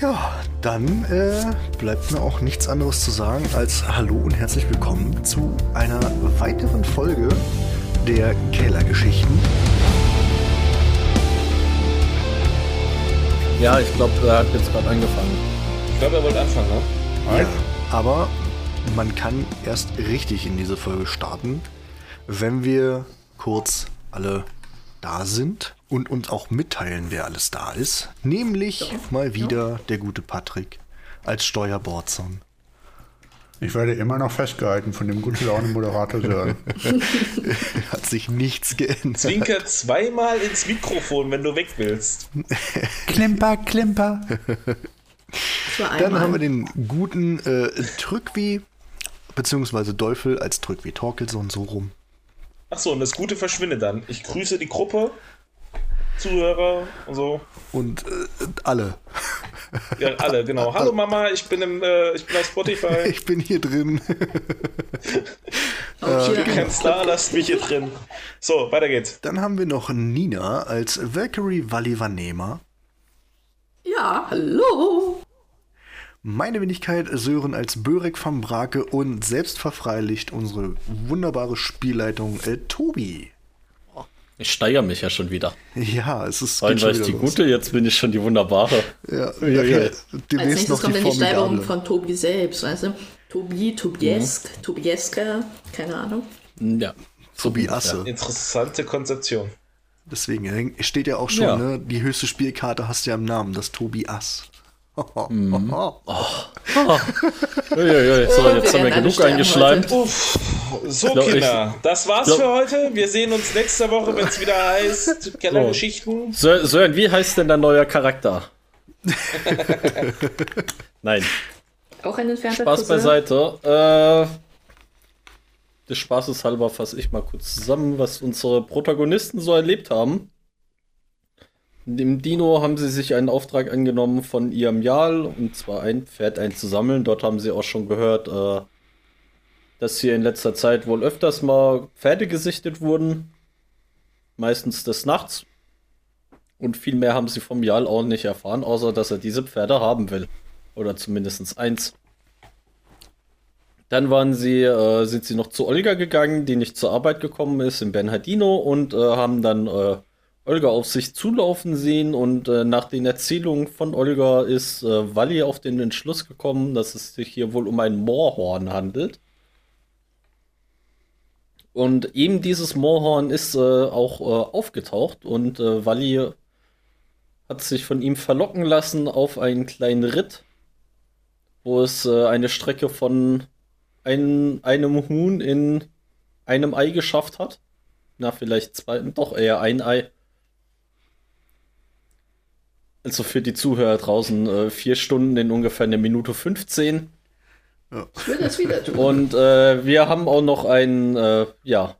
Ja, dann äh, bleibt mir auch nichts anderes zu sagen als Hallo und herzlich willkommen zu einer weiteren Folge der Kellergeschichten. Ja, ich glaube, er hat jetzt gerade angefangen. Ich glaube, er wollte anfangen, ne? Ja, aber man kann erst richtig in diese Folge starten, wenn wir kurz alle da sind und uns auch mitteilen, wer alles da ist. Nämlich mal wieder der gute Patrick als Steuerbordson. Ich werde immer noch festgehalten von dem guten Laune Moderator Sören. Hat sich nichts geändert. Zwinker zweimal ins Mikrofon, wenn du weg willst. klimper, klimper. Dann haben wir den guten äh, Trückwi, beziehungsweise Dolphl als Trückwi Torkelson so rum. Achso, und das Gute verschwindet dann. Ich grüße die Gruppe, Zuhörer und so. Und äh, alle. Ja, alle, genau. Hallo Mama, ich bin im, äh, ich bin auf Spotify. Ich bin hier drin. Auch hier Kein ein Star, lasst mich hier drin. So, weiter geht's. Dann haben wir noch Nina als Valkyrie Valivanema. Ja, hallo. Meine Wenigkeit Sören als Börek van Brake und selbst verfreilicht unsere wunderbare Spielleitung äh, Tobi. Ich steigere mich ja schon wieder. Ja, es ist Vorhin war ich die los. Gute, jetzt bin ich schon die Wunderbare. Ja, nachher Als demnächst nächstes noch kommt die dann die Steigerung von Tobi selbst, weißt du? Tobi, Tobiesk, Tobieska, keine Ahnung. Ja. Tobi Asse. Interessante Konzeption. Deswegen häng- steht ja auch schon, Ja. ne? Die höchste Spielkarte hast du ja im Namen, das Tobi Ass. Mhm. Uiuiui. So, Oh, jetzt wir haben wir genug eingeschleimt. Uff. So, glaub, Kinder, das war's glaub- für heute. Wir sehen uns nächste Woche, wenn es wieder heißt Kellergeschichten. Sö- Sören, wie heißt denn dein neuer Charakter? Nein, Auch ein entfernter Spaß Cousin. beiseite. Äh, des Spaßes halber fasse ich mal kurz zusammen, was unsere Protagonisten so erlebt haben. Im Dino haben sie sich einen Auftrag angenommen von ihrem Jarl, und zwar ein Pferd einzusammeln. Dort haben sie auch schon gehört, äh, dass hier in letzter Zeit wohl öfters mal Pferde gesichtet wurden. Meistens des Nachts. Und viel mehr haben sie vom Jarl auch nicht erfahren, außer dass er diese Pferde haben will. Oder zumindest eins. Dann waren sie, äh, sind sie noch zu Olga gegangen, die nicht zur Arbeit gekommen ist, in Bernhardino und äh, haben dann äh, Olga auf sich zulaufen sehen und äh, nach den Erzählungen von Olga ist äh, Walli auf den Entschluss gekommen, dass es sich hier wohl um ein Moorhorn handelt. Und eben dieses Moorhorn ist äh, auch äh, aufgetaucht und äh, Walli hat sich von ihm verlocken lassen auf einen kleinen Ritt, wo es äh, eine Strecke von ein, einem Huhn in einem Ei geschafft hat. Na, vielleicht zwei, doch eher ein Ei. Also für die Zuhörer draußen äh, vier Stunden in ungefähr eine Minute 15. Ich will das wieder tun. Und äh, wir haben auch noch ein, äh, ja,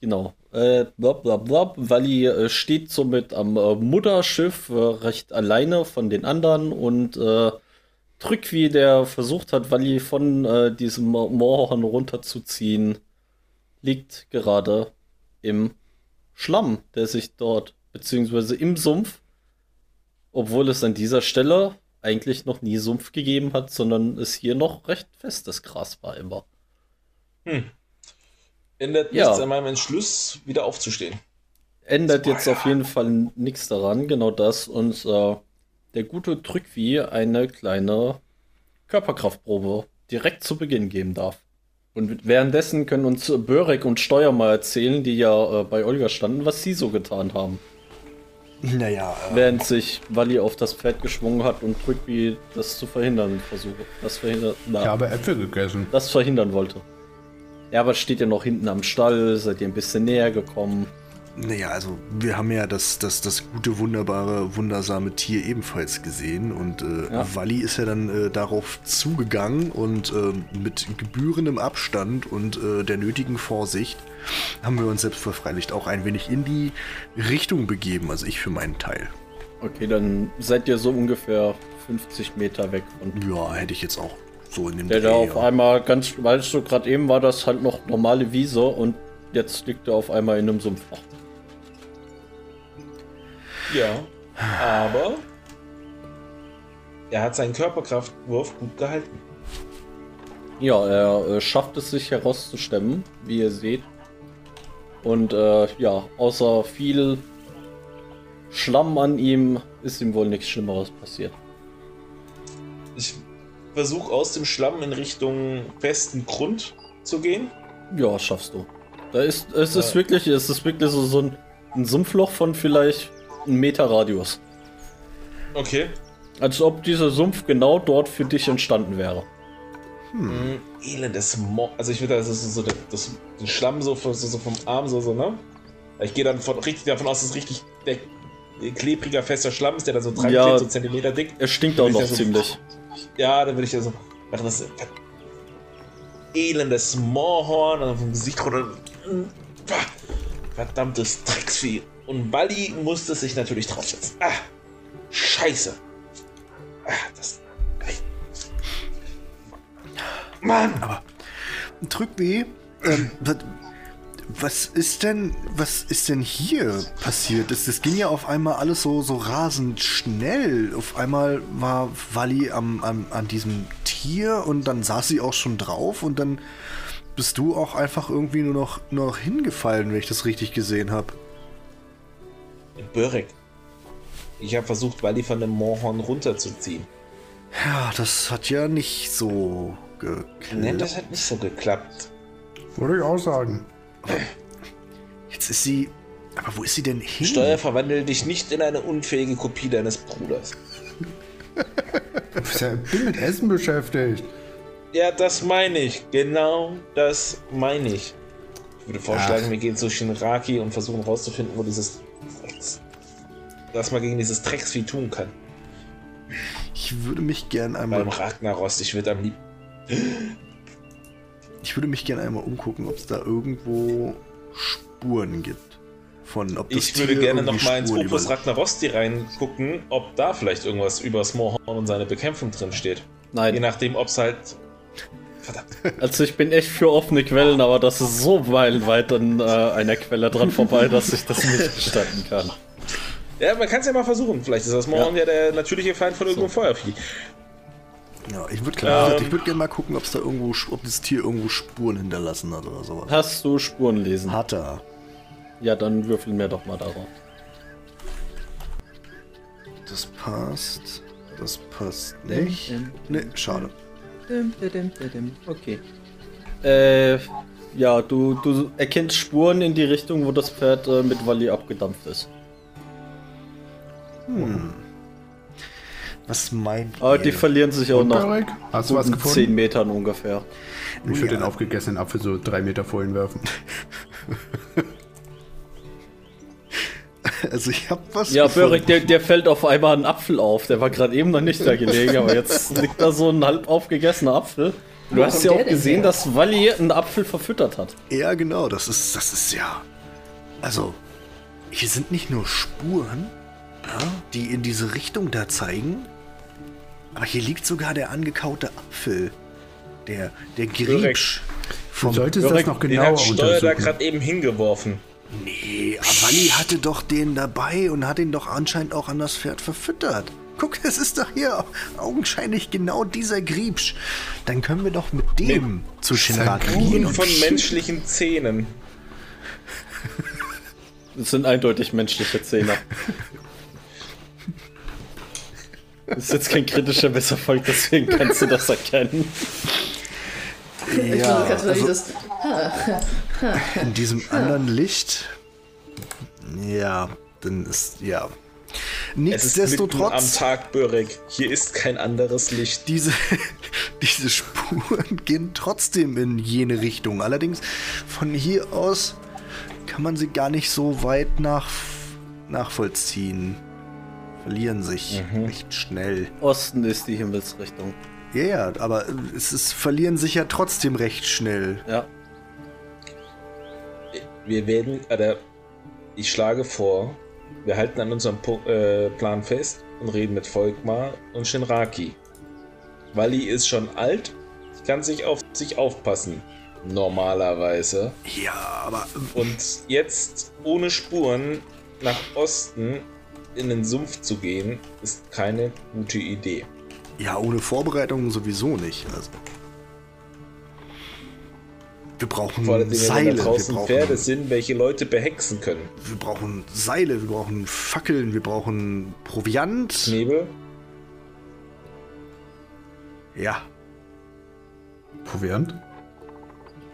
genau, äh, blab, blab, blab. Walli äh, steht somit am äh, Mutterschiff äh, recht alleine von den anderen und äh, Trückwi, der versucht hat, Walli von äh, diesem Mo- Moorhorn runterzuziehen, liegt gerade im Schlamm, der sich dort, beziehungsweise im Sumpf, obwohl es an dieser Stelle eigentlich noch nie Sumpf gegeben hat, sondern es hier noch recht festes Gras war immer. Ändert Ja. nichts an meinem Entschluss, wieder aufzustehen. Ändert jetzt auf jeden Fall nichts daran, genau das. Und äh, der gute Trückwi eine kleine Körperkraftprobe direkt zu Beginn geben darf. Und währenddessen können uns Börek und Steuer mal erzählen, die ja äh, bei Olga standen, was sie so getan haben. Naja, äh, Während sich Walli auf das Pferd geschwungen hat und Trückwi das zu verhindern versuche. Das verhindert. na, Ich habe Äpfel gegessen. das verhindern wollte. Ja, aber steht ja noch hinten am Stall, seid ihr ein bisschen näher gekommen. Naja, also wir haben ja das, das, das gute, wunderbare, wundersame Tier ebenfalls gesehen und äh, Ja. Walli ist ja dann äh, darauf zugegangen und äh, mit gebührendem Abstand und äh, der nötigen Vorsicht haben wir uns selbst verfreilich auch ein wenig in die Richtung begeben, also ich für meinen Teil. Okay, dann seid ihr so ungefähr 50 Meter weg von Ja, hätte ich jetzt auch so in dem der da auf ja. einmal ganz, weißt du, gerade eben war das halt noch normale Wiese und jetzt liegt er auf einmal in einem Sumpfloch. Ja, aber er hat seinen Körperkraftwurf gut gehalten. Ja, er äh, schafft es sich herauszustemmen, wie ihr seht. Und äh, ja, außer viel Schlamm an ihm ist ihm wohl nichts Schlimmeres passiert. Ich versuche aus dem Schlamm in Richtung festen Grund zu gehen. Ja, schaffst du. Da ist, es ist Ja. wirklich, es ist wirklich so, so ein, ein Sumpfloch von vielleicht einem Meter Radius. Okay. Als ob dieser Sumpf genau dort für dich entstanden wäre. Mhm. Elendes Mo Also ich würde das, ist so das, den Schlamm so, so, so vom Arm so, so, ne? Ich gehe dann von, richtig davon aus, dass es richtig der, der klebriger, fester Schlamm ist, der da so dran Ja. so Zentimeter dick. Er stinkt auch noch so- ziemlich. Ja, dann würde ich ja so machen, das elendes Moorhorn und vom Gesicht runter. Verdammtes Drecksvieh. Und Bali musste sich natürlich draufsetzen. Ah, scheiße. Ah, das. Mann! Drückweh, ähm, was, was ist denn, was ist denn hier passiert? Das, das ging ja auf einmal alles so, so rasend schnell. Auf einmal war Wally am, am, an diesem Tier und dann saß sie auch schon drauf und dann bist du auch einfach irgendwie nur noch, nur noch hingefallen, wenn ich das richtig gesehen habe. Börek. Ich habe versucht, Bali von dem Moorhorn runterzuziehen. Ja, das hat ja nicht so geklappt. Nee, das hat nicht so geklappt. Würde ich auch sagen. Jetzt ist sie. Aber wo ist sie denn hin? Steuer verwandle dich nicht in eine unfähige Kopie deines Bruders. Ich bin mit Essen beschäftigt. Ja, das meine ich. Genau das meine ich. Ich würde vorschlagen, Ach. wir gehen zu Shinraki und versuchen herauszufinden, wo dieses was man gegen dieses Drecksvieh tun kann. Ich würde mich gern einmal. Beim Ragnarost, ich würde am liebsten. Ich würde mich gerne einmal umgucken, ob es da irgendwo Spuren gibt. Von ob das Ich würde Tier gerne irgendwie noch mal ins Opus Ragnarosti reingucken, ob da vielleicht irgendwas über Smallhorn und seine Bekämpfung drin steht. Je Nein, nachdem, ob es halt. Verdammt. also ich bin echt für offene Quellen, aber das ist so meilenweit an äh, einer Quelle dran vorbei, dass ich das nicht gestatten kann. Ja, man kann es ja mal versuchen. Vielleicht ist das Smallhorn ja, der natürliche Feind von irgendeinem Feuervieh. Ja, ich würde Ähm. ich würd gerne mal gucken, ob es da irgendwo, ob das Tier irgendwo Spuren hinterlassen hat oder sowas. Hast du Spuren lesen? Hat er. Ja, dann würfeln wir doch mal darauf. Das passt. Das passt nicht. Ne, schade. Okay. Äh, ja, du, du erkennst Spuren in die Richtung, wo das Pferd äh, mit Wally abgedampft ist. Was meint Aber ihr? die verlieren sich auch Und nach Tarek, hast du was guten 10 gefunden? Metern ungefähr. Ich würde Ja. den aufgegessenen Apfel so drei Meter vor ihn werfen. Also ich habe was Ja, gefunden. Börek, der, der fällt auf einmal ein Apfel auf. Der war gerade eben noch nicht da gelegen, aber jetzt liegt da so ein halb aufgegessener Apfel. Du Wo hast ja auch gesehen, dass Wally einen Apfel verfüttert hat. Ja, genau, das ist, das ist ja. Also, hier sind nicht nur Spuren, die in diese Richtung da zeigen, aber hier liegt sogar der angekaute Apfel. Der, der Griebsch. Du Vom, solltest das Börek, noch Den genauer hat Steuer da gerade eben hingeworfen. nee, aber Wally hatte doch den dabei und hat ihn doch anscheinend auch an das Pferd verfüttert. Guck, es ist doch hier augenscheinlich genau dieser Griebsch. Dann können wir doch mit dem zu Shinraki gehen von menschlichen Zähnen. Das sind eindeutig menschliche Zähne. Das ist jetzt kein kritischer Misserfolg, deswegen kannst du das erkennen. Ja, also, in diesem anderen Licht. Ja, dann ist ja. Es ist mitten am Nichtsdestotrotz, Tag, Börek. Hier ist kein anderes Licht. diese, diese Spuren gehen trotzdem in jene Richtung. Allerdings von hier aus kann man sie gar nicht so weit nach, nachvollziehen. Verlieren sich recht schnell. Osten ist die Himmelsrichtung. Ja, ja, aber es ist, verlieren sich ja trotzdem recht schnell. Ja. Wir werden, oder ich schlage vor, wir halten an unserem Po- äh, Plan fest und reden mit Volkmar und Shinraki. Wally ist schon alt, kann sich auf sich aufpassen. Normalerweise. Ja, aber Und jetzt ohne Spuren nach Osten in den Sumpf zu gehen, ist keine gute Idee. Ja, ohne Vorbereitung sowieso nicht. Also. Wir brauchen Vor allem, wenn Seile, da wir draußen brauchen, Pferde sind, welche Leute behexen können. wir brauchen Seile, wir brauchen Fackeln, wir brauchen Proviant. Nebel? Ja. Proviant?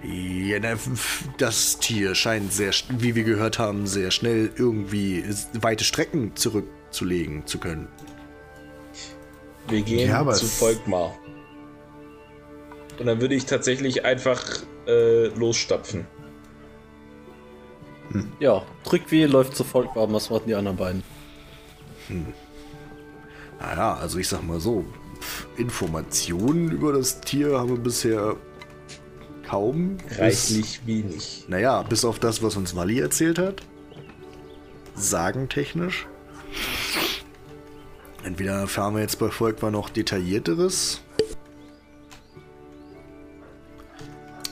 Ja, na, f- das Tier scheint sehr, wie wir gehört haben, sehr schnell irgendwie weite Strecken zurückzulegen zu können. Wir gehen Ja, aber zu Volkmar. Und dann würde ich tatsächlich einfach äh, losstapfen. Ja, Drückwie läuft zu Volkmar, was warten die anderen beiden? Naja, also ich sag mal so, Informationen über das Tier haben wir bisher kaum. Bis- Reichlich wenig. Naja, bis auf das, was uns Wally erzählt hat. Sagentechnisch. Entweder erfahren wir jetzt bei Volkmar noch detaillierteres.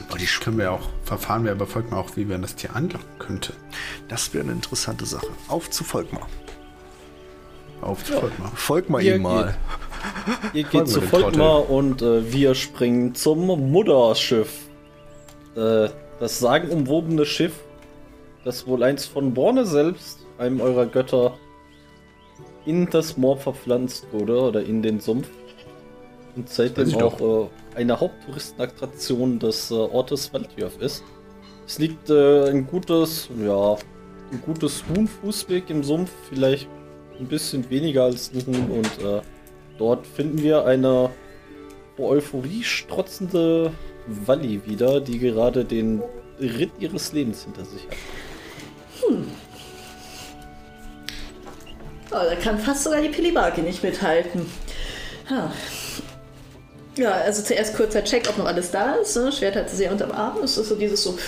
Aber die Können wir auch, verfahren wir aber folgt mal auch, wie man das Tier anlocken könnte. das wäre eine interessante Sache. Auf zu Volkmar. Auf ja. folgt mal. Volkmar Ihr ihn mal. Ihr Folgen geht zu Volkmar und äh, wir springen zum Mutterschiff. Äh, das sagenumwobene Schiff, das wohl einst von Borne selbst, einem eurer Götter, in das Moor verpflanzt wurde oder in den Sumpf. Und seitdem auch äh, eine Haupttouristenattraktion des äh, Ortes Waldjörf ist. Es liegt äh, ein gutes, ja, ein gutes Huhnfußweg im Sumpf, vielleicht ein bisschen weniger als ein Huhn und äh, dort finden wir eine vor Euphorie strotzende Walli wieder, die gerade den Ritt ihres Lebens hinter sich hat. Oh, da kann fast sogar die Pilibaki nicht mithalten. Ha. Ja, also zuerst kurzer Check, ob noch alles da ist. Ne? Schwert hat sie sehr unterm Arm. Es ist so dieses so,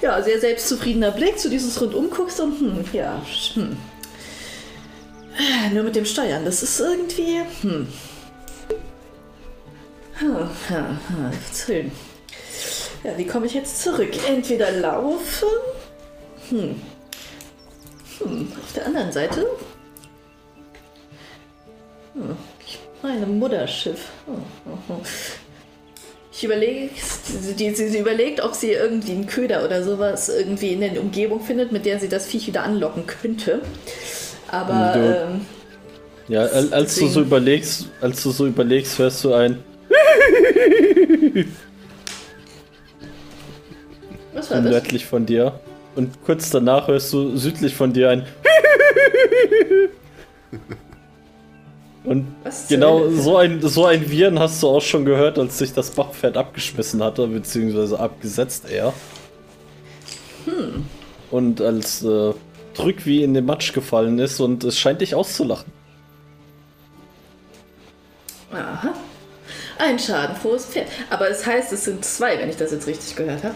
ja, sehr selbstzufriedener Blick, so dieses rundum guckst und hm, ja, hm. Nur mit dem Steuern, das ist irgendwie, hm. Erzählen. Ja, wie komme ich jetzt zurück? Entweder laufen, hm. Hm, auf der anderen Seite Mein Mutterschiff. Oh, oh, oh. Ich überlege, sie, sie, sie überlegt, ob sie irgendwie einen Köder oder sowas irgendwie in der Umgebung findet, mit der sie das Viech wieder anlocken könnte. Aber Du- ähm, Ja, al- als du so überlegst, als du so überlegst, hörst du ein was war das? nördlich von dir und kurz danach hörst du südlich von dir ein und Was genau so ein so ein Viren hast du auch schon gehört, als sich das Bachpferd abgeschmissen hatte, beziehungsweise abgesetzt eher. Und als äh, Drückwie in den Matsch gefallen ist und es scheint dich auszulachen. Aha. Ein schadenfrohes Pferd. Aber es heißt, es sind zwei, wenn ich das jetzt richtig gehört habe.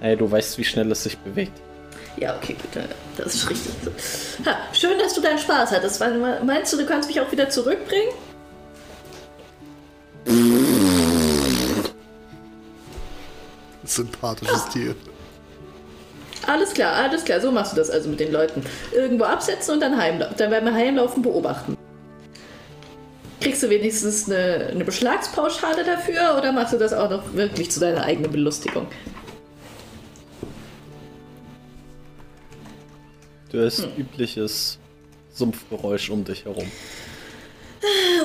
Ey, du weißt, wie schnell es sich bewegt. Ja, okay, gut, das ist richtig. Ha, schön, dass du deinen Spaß hattest. Weil- Meinst du, du kannst mich auch wieder zurückbringen? Sympathisches Tier. Alles klar, alles klar. So machst du das also mit den Leuten. Irgendwo absetzen und dann heimlaufen. Dann werden wir heimlaufen beobachten. Kriegst du wenigstens eine, eine Beschlagspauschale dafür oder machst du das auch noch wirklich zu deiner eigenen Belustigung? Du hörst übliches Sumpfgeräusch um dich herum.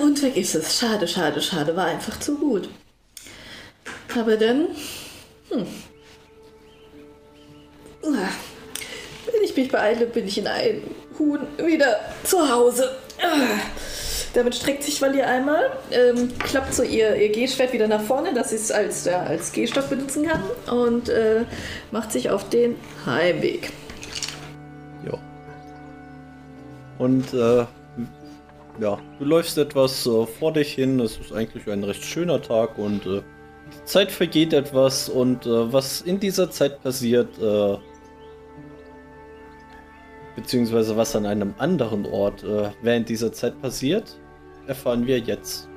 Und vergiss es. Schade, schade, schade. War einfach zu gut. Aber dann. Hm. Uah. Wenn ich mich beeile, bin ich in einem Huhn wieder zu Hause. Damit streckt sich Valir einmal, ähm, klappt so ihr, ihr Gehschwert wieder nach vorne, dass sie es als, ja, als Gehstock benutzen kann und äh, macht sich auf den Heimweg. Ja. Und äh, ja, du läufst etwas äh, vor dich hin. Es ist eigentlich ein recht schöner Tag und äh, die Zeit vergeht etwas. Und äh, was in dieser Zeit passiert, äh, beziehungsweise was an einem anderen Ort äh, während dieser Zeit passiert, erfahren wir jetzt.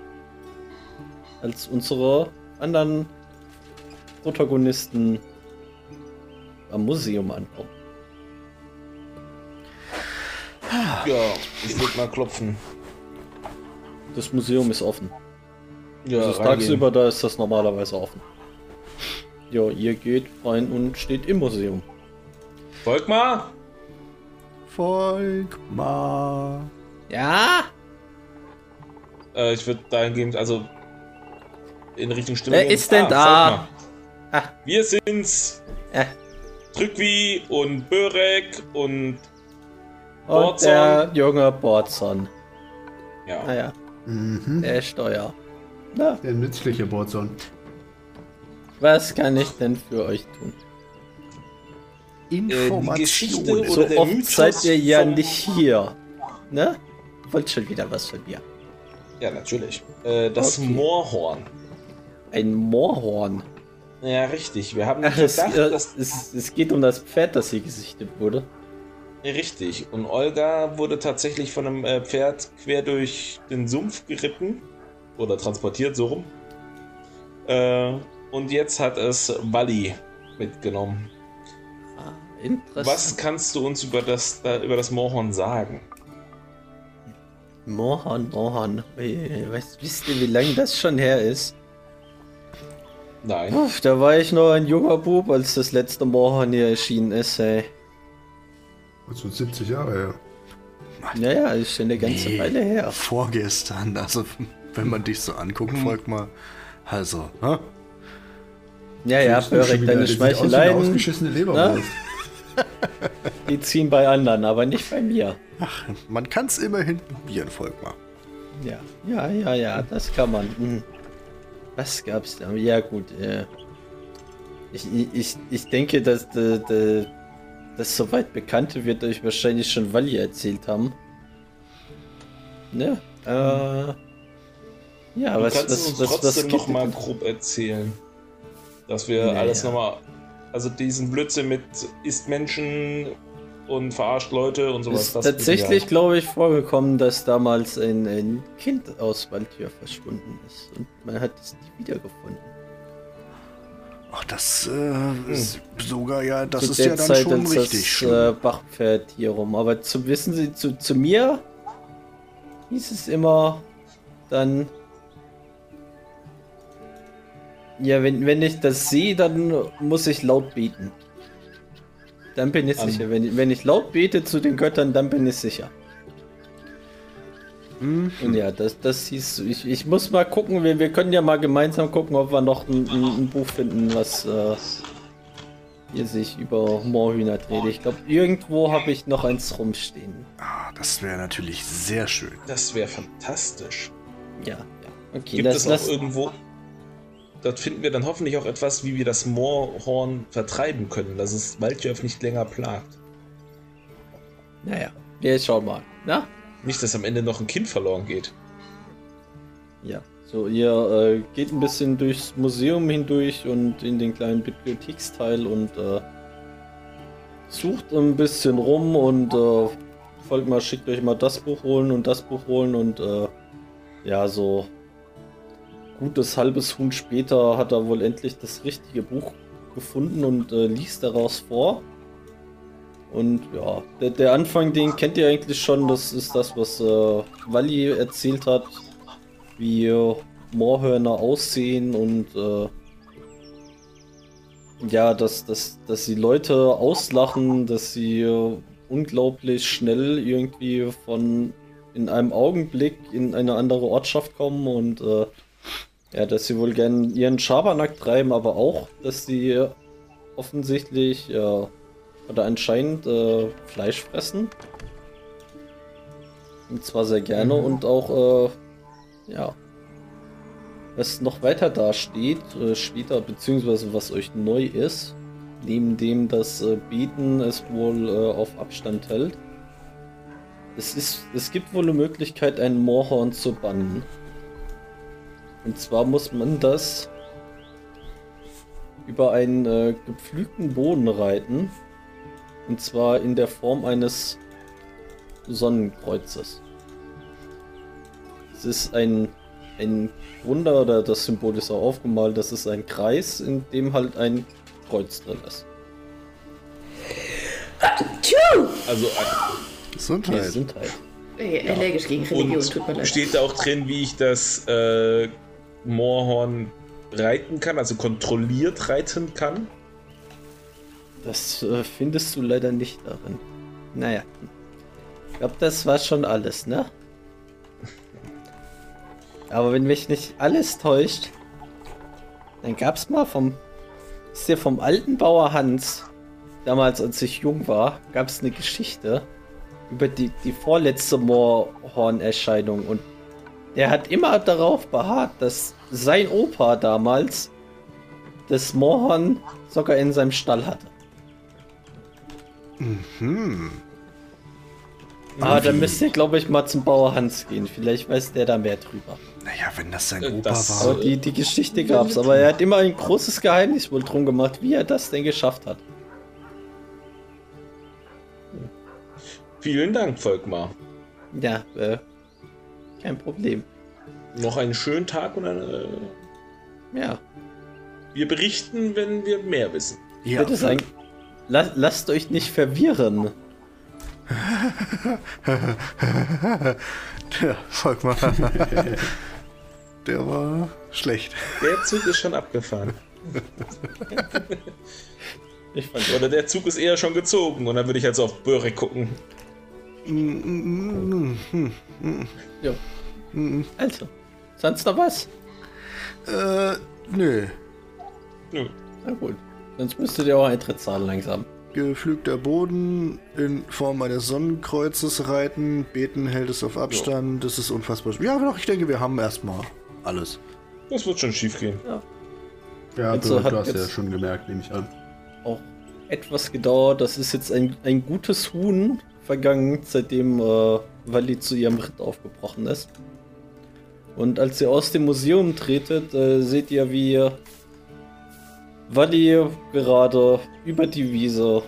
Als unsere anderen Protagonisten am Museum ankommen. Ja, ich würde mal klopfen. das Museum ist offen. Ja, Also tagsüber, da ist das normalerweise offen. Ja, ihr geht rein und steht im Museum. Volkmar? Volkmar. Ja? Äh, ich würde dahingehend, also in Richtung Stimme. Wer ist denn da? Volkmar. Ah. Wir sind's. Äh. Trückwi und Börek und Und Borzon. der junge Borzon. ja. Naja, Mhm. der Steuer. Na, Der nützliche Bordson. was kann ich denn für euch tun? Äh, Geschichte Informationen. oder So der oft Mythos seid ihr ja nicht hier. Ne? Wollt schon wieder was von mir. Ja, natürlich. Äh, das Okay. Moorhorn. Ein Moorhorn. Ja, richtig. Wir haben Ach, es, gedacht, äh, dass es, es geht um das Pferd, das hier gesichtet wurde. Richtig. Und Olga wurde tatsächlich von einem äh, Pferd quer durch den Sumpf geritten. Oder transportiert, so rum. Äh, und jetzt hat es Wally mitgenommen. Interessant. Was kannst du uns über das, da, über das Moorhorn sagen? Moorhorn, Moorhorn. Äh, Weißt, wisst ihr, wie lange das schon her ist? Nein. Uff, da war ich noch ein junger Bub, als das letzte Moorhorn hier erschienen ist, ey. Also 70 Jahre her. Naja, ist schon eine ganze Nee. Weile her. Vorgestern, also wenn man dich so anguckt, Volkmar. Also, hä? Ja, ja, Börek, deine Schmeicheleien, ausgeschissene Leberwurst. die ziehen bei anderen, aber nicht bei mir. Ach, man kann es immerhin probieren, Volkmar. Ja, ja, ja, ja, das kann man. Hm. Was gab's da? Ja, gut. Äh, ich, ich, ich denke, dass de, de, das soweit Bekannte wird euch wahrscheinlich schon Wally erzählt haben. Ne? Äh, ja, Du was, kannst es was, uns was, was, trotzdem geht noch mal grob erzählen. Dass wir Naja. alles nochmal. Also diesen Blödsinn mit isst Menschen und verarscht Leute und sowas. ist das tatsächlich, glaube ich, vorgekommen, dass damals ein, ein Kind aus Waldtür verschwunden ist und man hat es nie wiedergefunden. Ach, das äh, ist sogar ja, das Hm. zu ist der ja dann Zeit, schon als richtig das schön. äh, Bachpferd hier rum. Aber zu wissen Sie, zu, zu mir hieß es immer dann. Ja, wenn, wenn ich das sehe, dann muss ich laut beten. Dann bin ich An- sicher. Wenn, ich- wenn ich laut bete zu den Göttern, dann bin ich sicher. Hm, Und ja, das, das hieß. Ich, ich muss mal gucken, wir, wir können ja mal gemeinsam gucken, ob wir noch ein, ein, ein Buch finden, was äh, hier sich über Moorhühner dreht. Ich glaube, irgendwo habe ich noch eins rumstehen. ah, das wäre natürlich sehr schön. Das wäre fantastisch. Ja, ja. Okay, Gibt das, es noch das, irgendwo. Dort finden wir dann hoffentlich auch etwas, wie wir das Moorhorn vertreiben können, dass es Waldjörf nicht länger plagt. naja. Ja, schau mal. Na? Nicht, dass am Ende noch ein Kind verloren geht. Ja. So, ihr äh, geht ein bisschen durchs Museum hindurch und in den kleinen Bibliotheksteil und äh, sucht ein bisschen rum und äh, folgt mal, schickt euch mal das Buch holen und das Buch holen und äh, ja, so gutes halbes Huhn später hat er wohl endlich das richtige Buch gefunden und äh, liest daraus vor. Und ja, der, der Anfang, den kennt ihr eigentlich schon. Das ist das, was äh, Wally erzählt hat, wie äh, Moorhörner aussehen und äh, ja, dass, dass, dass sie Leute auslachen, dass sie äh, unglaublich schnell irgendwie von in einem Augenblick in eine andere Ortschaft kommen und äh, ja, dass sie wohl gern ihren Schabernack treiben, aber auch, dass sie offensichtlich äh, oder anscheinend äh, Fleisch fressen. Und zwar sehr gerne und auch, äh, ja, was noch weiter da steht, äh, später, beziehungsweise was euch neu ist, neben dem das äh, Beten es wohl äh, auf Abstand hält. Es, ist, es gibt wohl eine Möglichkeit, ein Moorhorn zu bannen. Und zwar muss man das über einen äh, gepflügten Boden reiten. Und zwar in der Form eines Sonnenkreuzes. Es ist ein, ein Wunder, oder das Symbol ist auch aufgemalt, das ist ein Kreis, in dem halt ein Kreuz drin ist. Also ein, Die Gesundheit. sind halt. Äh, allergisch gegen Religion, Und tut mir leid. steht da auch drin, wie ich das äh, Moorhorn reiten kann, also kontrolliert reiten kann? Das äh, findest du leider nicht darin. Naja. Ich glaube, das war schon alles, ne? Aber wenn mich nicht alles täuscht, dann gab's mal vom. Ist ja vom alten Bauer Hans, damals als ich jung war, gab's eine Geschichte über die, die vorletzte Moorhorn-Erscheinung und der hat immer darauf beharrt, dass sein Opa damals das Moorhorn sogar in seinem Stall hatte. Hm. Aber dann müsst ihr, glaube ich, mal zum Bauer Hans gehen. Vielleicht weiß der da mehr drüber. Naja, wenn das sein Äh, Opa das- war. Aber die, die Geschichte gab's. Aber er hat immer ein großes Geheimnis wohl drum gemacht, wie er das denn geschafft hat. Vielen Dank, Volkmar. Ja, äh, kein Problem. Noch einen schönen Tag und eine, Ja, wir berichten, wenn wir mehr wissen. Ja, bitte sagen, la lasst euch nicht verwirren. Der Volkmar. Der war schlecht. Der Zug ist schon abgefahren. Ich fand Oder der Zug ist eher schon gezogen und dann würde ich halt so auf Börek gucken. Ja. Also, sonst noch was? Äh, nö. Nö. Na gut. Sonst müsstet ihr auch Eintritt zahlen langsam. Geflügter Boden in Form eines Sonnenkreuzes reiten, beten hält es auf Abstand, das ist unfassbar. Ja, doch, ich denke, wir haben erstmal alles. Das wird schon schief gehen. Ja, Also du, hast ja jetzt- schon gemerkt, nehme ich an. Auch etwas gedauert. Das ist jetzt ein, ein gutes Huhn vergangen, seitdem äh, Wally zu ihrem Ritt aufgebrochen ist. Und als ihr aus dem Museum tretet, äh, seht ihr, wie Wally gerade über die Wiese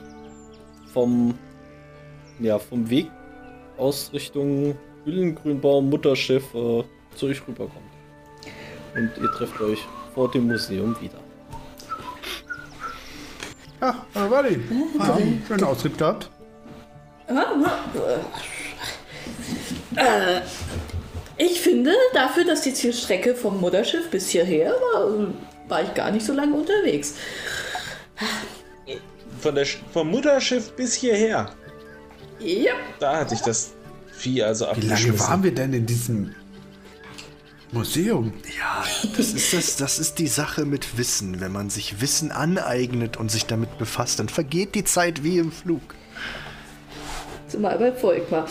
vom, ja, vom Weg aus Richtung Hüllengrünbaum Mutterschiff äh, zu euch rüberkommt. Und ihr trefft euch vor dem Museum wieder. Ja, äh, Wally. Schönen Ausritt gehabt. Äh, ich finde, dafür, dass die Zielstrecke vom Mutterschiff bis hierher war, war ich gar nicht so lange unterwegs. Von der, Sch- vom Mutterschiff bis hierher. Ja, Da hatte ich das Vieh also Wie lange waren wir denn in diesem Museum? Ja, das ist das, das ist die Sache mit Wissen. Wenn man sich Wissen aneignet und sich damit befasst, dann vergeht die Zeit wie im Flug. Zumal bei Volkmar.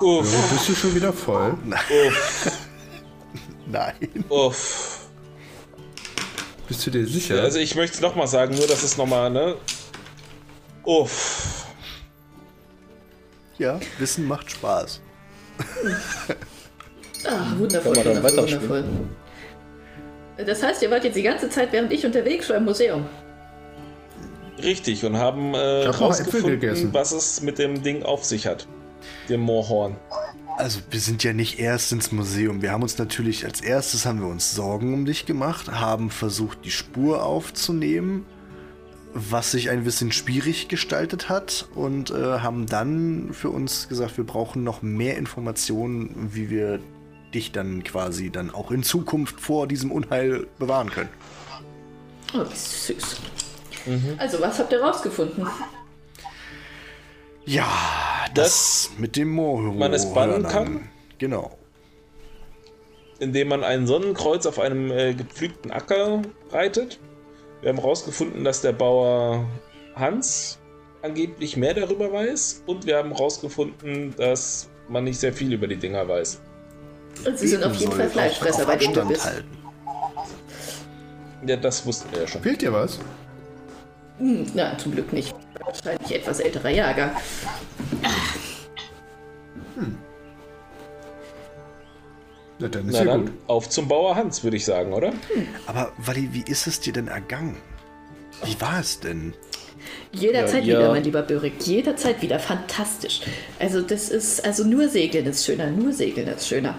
Oh, Uff, Bist du schon wieder voll? uff, Nein. uff. Bist du dir sicher? Also ich möchte es nochmal sagen, nur dass es nochmal, ne? Uff. Ja, Wissen macht Spaß. ah, wundervoll, wir wundervoll, wundervoll. Das heißt, ihr wart jetzt die ganze Zeit, während ich unterwegs war im Museum. Richtig, und haben äh, Ich hab noch Äpfel rausgefunden, gegessen. was es mit dem Ding auf sich hat. Dem Moorhorn. Also wir sind ja nicht erst ins Museum. Wir haben uns natürlich als erstes haben wir uns Sorgen um dich gemacht, haben versucht die Spur aufzunehmen, was sich ein bisschen schwierig gestaltet hat und äh, haben dann für uns gesagt, wir brauchen noch mehr Informationen, wie wir dich dann quasi dann auch in Zukunft vor diesem Unheil bewahren können. Oh, wie süß. Also, was habt ihr rausgefunden? Ja, das, mit dem Moorhörnern. man es bannen kann? Genau. indem man ein Sonnenkreuz auf einem äh, gepflügten Acker reitet. Wir haben herausgefunden, dass der Bauer Hans angeblich mehr darüber weiß und wir haben herausgefunden, dass man nicht sehr viel über die Dinger weiß. Und sie sind auf jeden Fall Fleischfresser, bei denen du bist. halten. Ja, das wussten wir ja schon. Fehlt dir was? Hm, na, zum Glück nicht. Wahrscheinlich etwas älterer Jahrgang. Na, dann ist Na ja dann, gut. auf zum Bauer Hans, würde ich sagen, oder? Aber Wally, wie ist es dir denn ergangen? Wie war es denn? Jederzeit Ja, wieder, ja. mein lieber Börik. Jederzeit wieder. Fantastisch. Also, das ist, also nur Segeln ist schöner. Nur Segeln ist schöner.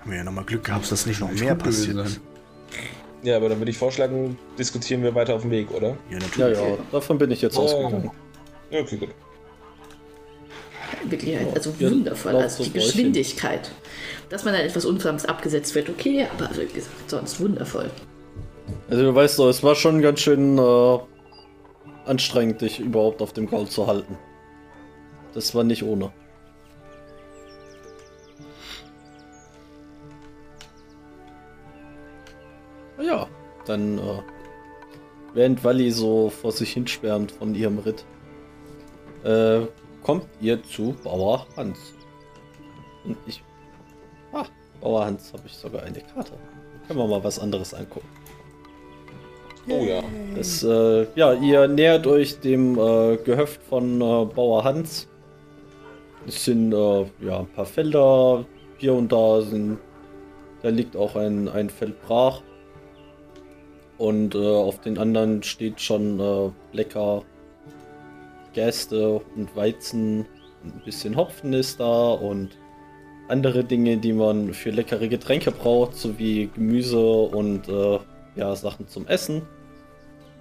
Haben wir ja nochmal Glück gehabt, dass nicht noch mehr passiert. sein. Ja, aber dann würde ich vorschlagen, diskutieren wir weiter auf dem Weg, oder? Ja, Ja, natürlich. ja, davon bin ich jetzt Oh. ausgegangen. Okay, gut. wirklich also Ja, wundervoll. Also so die. Geschwindigkeit. Dass man dann etwas unsanft abgesetzt wird, okay, aber wie gesagt, sonst wundervoll. Also du weißt doch, es war schon ganz schön äh, anstrengend, dich überhaupt auf dem Gaul zu halten. Das war nicht ohne. Ja, dann äh, während Wally so vor sich hinschwärmt von ihrem Ritt, äh, kommt ihr zu Bauer Hans. Und ich. Ah, Bauer Hans habe ich sogar eine Karte. Können wir mal was anderes angucken. Oh ja. Das, äh, ja, ihr nähert euch dem äh, Gehöft von äh, Bauer Hans. Es sind äh, ja, ein paar Felder. Hier und da sind, da liegt auch ein, ein Feld brach. Und äh, auf den anderen steht schon äh, lecker Gerste und Weizen. Ein bisschen Hopfen ist da und andere Dinge, die man für leckere Getränke braucht, sowie Gemüse und äh, ja, Sachen zum Essen.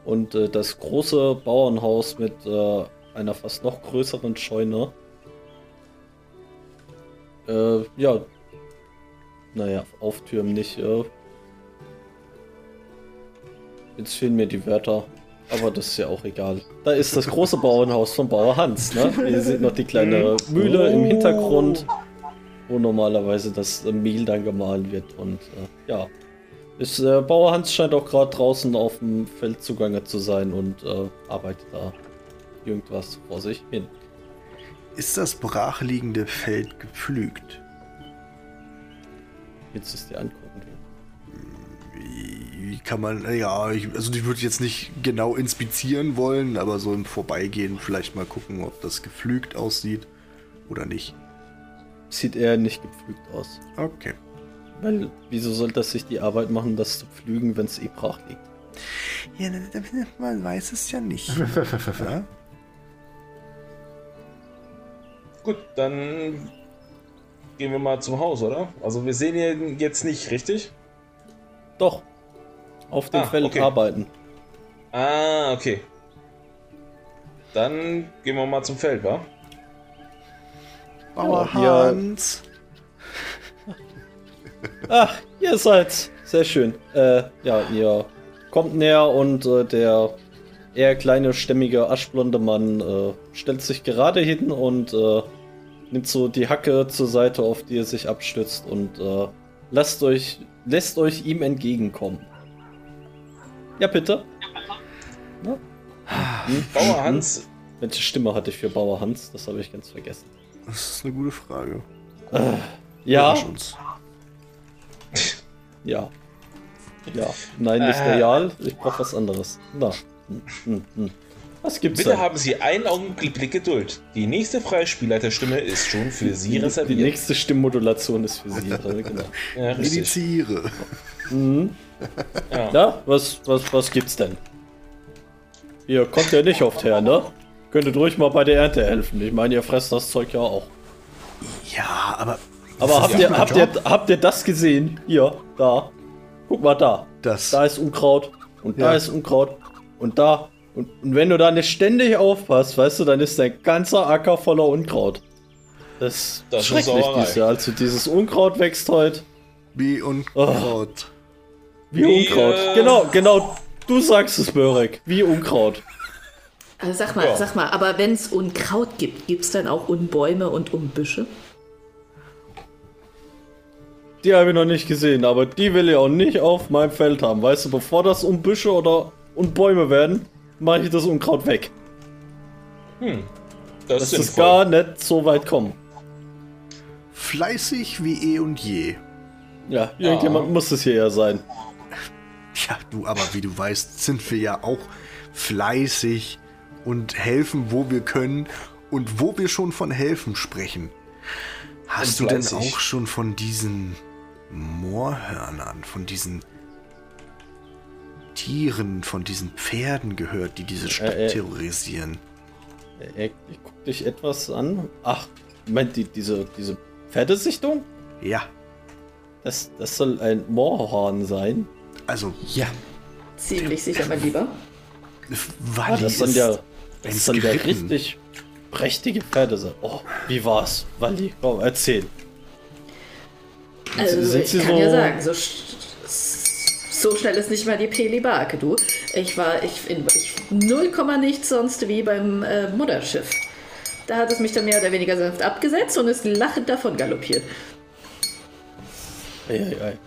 Und äh, das große Bauernhaus mit äh, einer fast noch größeren Scheune. Äh, ja. Naja, auftürmen nicht. Jetzt fehlen mir die Wörter. Aber das ist ja auch egal. Da ist das große Bauernhaus von Bauer Hans. Ne? Ihr seht noch die kleine Mühle im Hintergrund, wo normalerweise das äh, Mehl dann gemahlen wird. Und äh, ja, ist, äh, Bauer Hans scheint auch gerade draußen auf dem Feld zugange zu sein und äh, arbeitet da irgendwas vor sich hin. Ist das brachliegende Feld gepflügt? Jetzt ist dir angucken. Kann man, ja, ich, also ich würde jetzt nicht genau inspizieren wollen, aber so im Vorbeigehen vielleicht mal gucken, ob das gepflügt aussieht oder nicht. Sieht eher nicht gepflügt aus. Okay. Weil, wieso soll das sich die Arbeit machen, das zu pflügen, wenn es eh brach liegt? Ja, man weiß es ja nicht. ja? Gut, dann gehen wir mal zum Haus, oder? Also wir sehen ihn jetzt nicht, richtig? Doch. Auf dem Ah, Feld okay. arbeiten. Ah, okay. Dann gehen wir mal zum Feld, wa? Bauer Ja, hier- Hans. Ach, ihr seid's. Sehr schön. Äh, ja, ihr kommt näher und äh, der eher kleine, stämmige, aschblonde Mann äh, stellt sich gerade hin und äh, nimmt so die Hacke zur Seite, auf die er sich abstützt und äh, lasst euch, lässt euch ihm entgegenkommen. Ja, bitte. Bauer Hans, Welche Stimme hatte ich für Bauer Hans? Das habe ich ganz vergessen. Das ist eine gute Frage. Ja, Überrasch uns. ja. Ja, nein, nicht Äh. real. Ich brauche was anderes. Na, hm, hm, hm. Was gibt's bitte denn? haben Sie einen Augenblick Geduld. Die nächste freie Spielleiterstimme ist schon für Sie Die, die reserviert. nächste Stimmmodulation ist für Sie. drin, genau. Ja, richtig. Mediziere. Mhm. Ja. Na, was, was, was gibt's denn? Ihr kommt ja nicht oft her, ne? Könntet ruhig mal bei der Ernte helfen. Ich meine, ihr fresst das Zeug ja auch. Ja, aber Aber habt, ja ihr, habt, ihr, habt ihr das gesehen? Hier, da. Guck mal da. das. Da ist Unkraut. Und da Ja. ist Unkraut. Und da. Und, und wenn du da nicht ständig aufpasst, weißt du, dann ist dein ganzer Acker voller Unkraut. Das ist Das ist schrecklich dieses Jahr. Also dieses Unkraut wächst heute. Wie und Oh. Wie, Wie, Unkraut. äh, Genau, genau. Du sagst es, Börek. Wie Unkraut. Also sag mal, Ja. sag mal, aber wenn es Unkraut gibt, gibt es dann auch Unbäume und Unbüsche? Die habe ich noch nicht gesehen, aber die will ich auch nicht auf meinem Feld haben. Weißt du, bevor das um Büsche oder und Bäume werden, mache ich das Unkraut weg. Hm. Das, ist sinnvoll. gar nicht so weit kommen. Fleißig wie eh und je. Ja, irgendjemand muss es hier ja sein. Ja, du, aber wie du weißt, sind wir ja auch fleißig und helfen, wo wir können und wo wir schon von helfen sprechen. Hast du denn auch schon von diesen Moorhörnern, von diesen Tieren, von diesen Pferden gehört, die diese Stadt äh. terrorisieren? Äh, Ich guck dich etwas an. Ach, Moment, die, diese, diese Pferdesichtung? Ja, Das, das soll ein Moorhorn sein. also Ja. Ziemlich sicher, mein Lieber. Wally Ah, das sind ja, das sind ja richtig, prächtige Pferde sind. Oh, wie war's? Wally, komm, erzähl. Also, Sind ich Sie kann so- ja sagen, so, so schnell ist nicht mal die Peli Barke, du. Ich war ich, in ich, null Komma nichts sonst wie beim äh, Mutterschiff. Da hat es mich dann mehr oder weniger sanft abgesetzt und ist lachend davon galoppiert. Ei, ei, ei.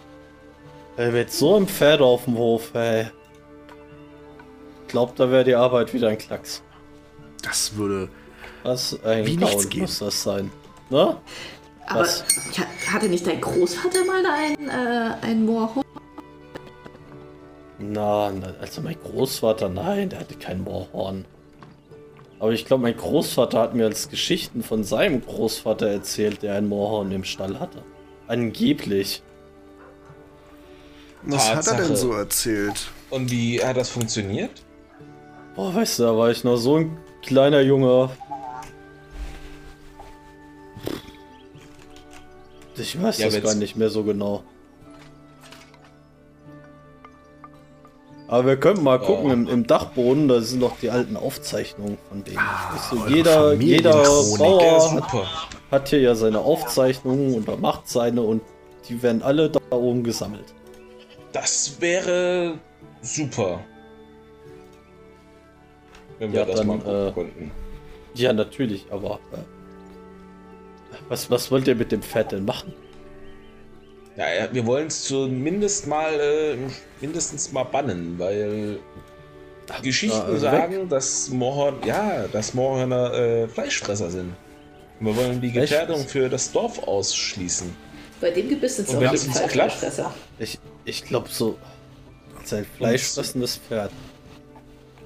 Ey, mit so einem Pferd auf dem Hof, ey. Glaubt, da wäre die Arbeit wieder ein Klacks. Das würde. Was ein Wie geht. muss das sein. Ne? Aber Was? ja, hatte nicht dein Großvater mal ein, äh, ein Moorhof? Na, also mein Großvater, nein, der hatte kein Moorhorn. Aber ich glaube, mein Großvater hat mir als Geschichten von seinem Großvater erzählt, der ein Moorhorn im Stall hatte. Angeblich. Was hat er Tatsache. denn so erzählt? Und wie hat das funktioniert? Boah, weißt du, da war ich noch so ein kleiner Junge. Ich weiß Ja, das gar nicht mehr so genau. Aber wir könnten mal gucken, Oh. im, im Dachboden, da sind noch die alten Aufzeichnungen von denen. weißt du, eure jeder jeder Bauer hat, hat hier ja seine Aufzeichnungen und er macht seine und die werden alle da oben gesammelt. Das wäre super. Wenn wir Ja, das dann, mal gucken äh, konnten. Ja, natürlich, aber äh, was, was wollt ihr mit dem Pferd denn machen? Ja, ja, wir wollen es zumindest mal äh, mindestens mal bannen, weil Geschichten äh, weg. sagen, dass Moorhorn, ja, dass Moorhörner äh, Fleischfresser sind. Und wir wollen die. Gefährdung für das Dorf ausschließen. Bei dem Gebiss sind es auch auf jeden uns Fall klappt? Fleischfresser. Ich, ich glaube so. Sein fleischfressendes Pferd.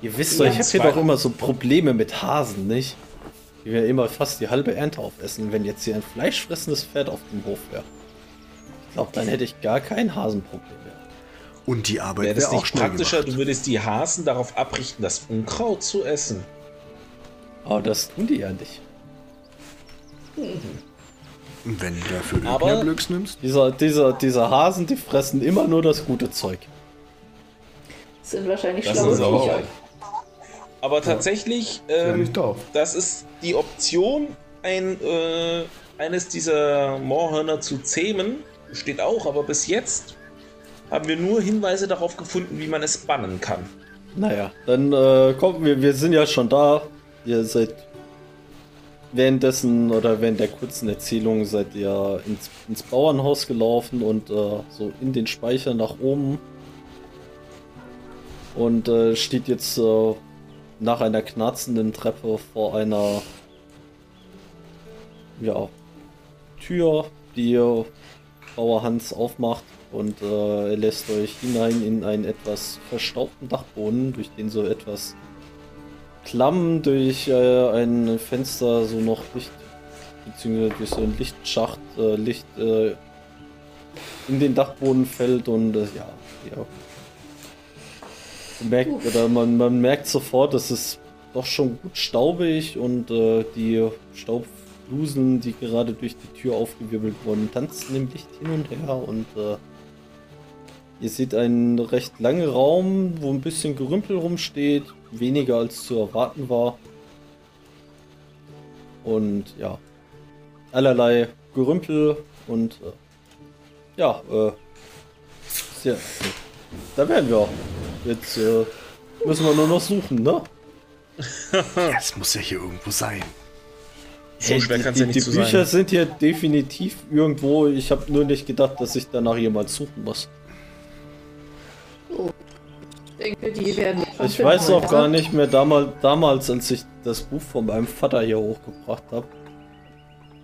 Ihr wisst Ja, doch, ich habe hier doch immer so Probleme mit Hasen, nicht? Die wir immer fast die halbe Ernte aufessen. Wenn jetzt hier ein fleischfressendes Pferd auf dem Hof wäre. Glaube, dann hätte ich gar kein Hasenproblem mehr. Und die Arbeit Wäre wäre das auch nicht schnell praktischer, gemacht. du würdest die Hasen darauf abrichten, das Unkraut zu essen? Aber das tun die ja nicht. Wenn du dafür Öknerblöcks nimmst. Dieser, dieser, dieser Hasen, die fressen immer nur das gute Zeug. Sind wahrscheinlich Das schlaue ist aber Viecher. auch. Aber tatsächlich, Ja, ähm, doof. das ist die Option, ein, äh, eines dieser Moorhörner zu zähmen. Steht auch, aber bis jetzt haben wir nur Hinweise darauf gefunden, wie man es bannen kann. Naja, dann äh, kommt, wir, wir sind ja schon da. Ihr seid währenddessen oder während der kurzen Erzählung seid ihr ins, ins Bauernhaus gelaufen und äh, so in den Speicher nach oben. Und äh, steht jetzt äh, nach einer knarzenden Treppe vor einer ja, Tür, die Bauer Hans aufmacht und äh, lässt euch hinein in einen etwas verstaubten Dachboden, durch den so etwas Klamm durch äh, ein Fenster so noch Licht, beziehungsweise durch so einen Lichtschacht, äh, Licht äh, in den Dachboden fällt und äh, ja, ja. Merkt, Uff. oder man, man merkt sofort, dass es doch schon gut staubig und äh, die Staubblusen, die gerade durch die Tür aufgewirbelt wurden, tanzen im Licht hin und her und äh, ihr seht einen recht langen Raum, wo ein bisschen Gerümpel rumsteht, weniger als zu erwarten war. Und ja, allerlei Gerümpel und äh, ja, äh, sehr, da werden wir. Jetzt äh, müssen wir nur noch suchen, ne? Ja, es muss ja hier irgendwo sein. So schwer die, kann's die, ja nicht die zu Bücher sein. sind hier definitiv irgendwo. Ich habe nur nicht gedacht, dass ich danach jemals suchen muss. Ich denke, die werden Ich weiß auch gar nicht mehr damals, damals, als ich das Buch von meinem Vater hier hochgebracht habe.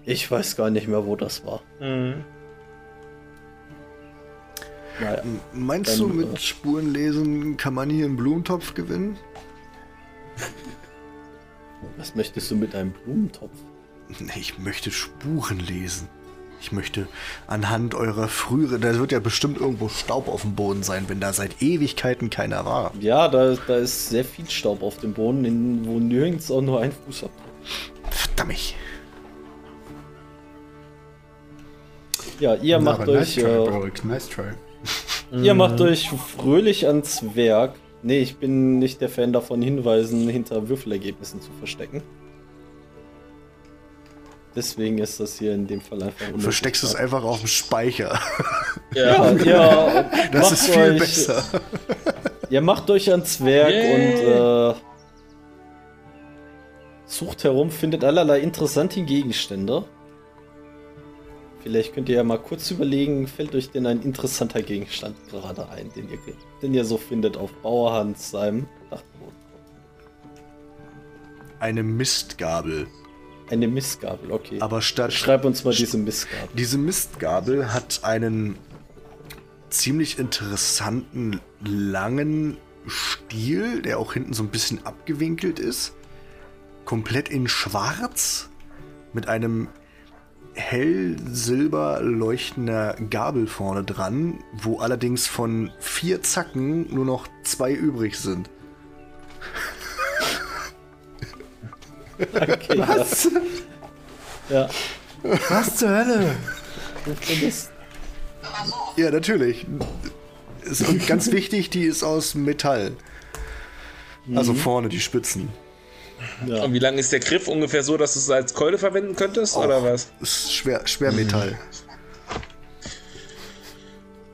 Ich weiß gar nicht mehr, wo das war. Mhm. Naja. M- Meinst Dann, du, äh, mit Spurenlesen kann man hier einen Blumentopf gewinnen? Was möchtest du mit einem Blumentopf? Ich möchte Spuren lesen. Ich möchte anhand eurer früheren, da wird ja bestimmt irgendwo Staub auf dem Boden sein, wenn da seit Ewigkeiten keiner war. Ja, da, da ist sehr viel Staub auf dem Boden, in, wo nirgends auch nur ein Fuß ab. Verdammt. Ja, ihr macht Aber euch, nice try, äh, Borix, nice try. ihr macht euch fröhlich ans Werk. Nee, ich bin nicht der Fan davon, Hinweisen hinter Würfelergebnissen zu verstecken. Deswegen ist das hier in dem Fall einfach Du versteckst es einfach auf dem Speicher. Ja, ja Das ist viel euch, besser. Ihr macht euch ans Werk Yay. und äh, sucht herum, findet allerlei interessante Gegenstände. Vielleicht könnt ihr ja mal kurz überlegen, fällt euch denn ein interessanter Gegenstand gerade ein, den ihr, den ihr so findet auf Bauerhans seinem Dachboden? Eine Mistgabel. Eine Mistgabel, okay. Aber statt. Schreib uns mal diese Mistgabel. Diese Mistgabel hat einen ziemlich interessanten, langen Stiel, der auch hinten so ein bisschen abgewinkelt ist. Komplett in schwarz. Mit einem hell silber leuchtender Gabel vorne dran, wo allerdings von vier Zacken nur noch zwei übrig sind. Okay, Was? Ja. Was zur Hölle? Ja, natürlich. Ist und ganz wichtig, die ist aus Metall. Also vorne die Spitzen. ja. Und wie lang ist der Griff? Ungefähr so, dass du es als Keule verwenden könntest, oder was? Ist schwer, Schwermetall.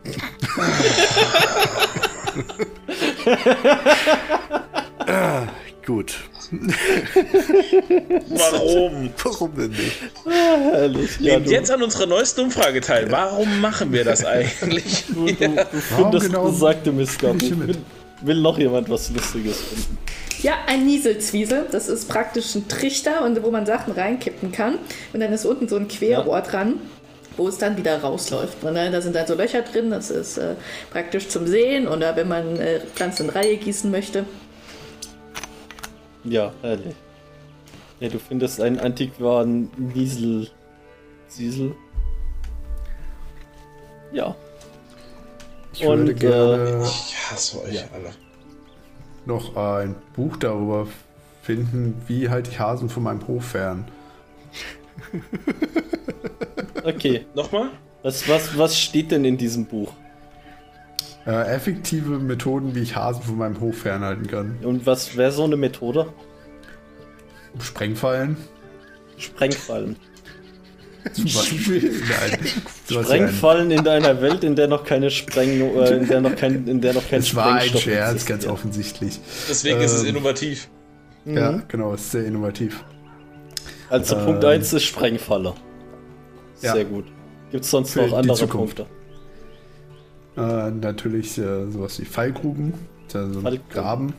ah, gut. Warum? Warum denn nicht? herrlich. Ja, Nehmt du, jetzt an unserer neuesten Umfrage teil. Warum machen wir das eigentlich? du, du, du findest genau besagte mit? Will, will noch jemand was Lustiges finden? Ja, ein Nieselzwiesel. Das ist praktisch ein Trichter, und wo man Sachen reinkippen kann. Und dann ist unten so ein Querrohr dran, wo es dann wieder rausläuft. Und äh, da sind dann so Löcher drin. Das ist äh, praktisch zum Sehen oder wenn man äh, Pflanzen in Reihe gießen möchte. Ja, herrlich. Ja, du findest einen antiquaren Niesel. Siesel. Ja. Ich würde Und, äh, gerne Ich hasse euch alle. noch ein Buch darüber finden, wie halte ich Hasen von meinem Hof fern. Okay. Nochmal? Was, was, was steht denn in diesem Buch? Äh, effektive Methoden, wie ich Hasen von meinem Hof fernhalten kann. Und was wäre so eine Methode? Sprengfallen Sprengfallen. zum Beispiel. Nein. Sprengfallen in einer Welt, in der noch keine Spreng, äh, in der noch kein, in der noch kein Es war ein Sprengstoff Scherz, ganz offensichtlich. Deswegen ist es Ähm, innovativ. Ja, genau, ist sehr innovativ. Also Ähm, Punkt 1 ist Sprengfalle. ja. Sehr gut. Gibt es sonst Für noch andere Zukunft. Punkte? Äh, natürlich äh, sowas wie Fallgruben, also ein Fallgruben. Graben.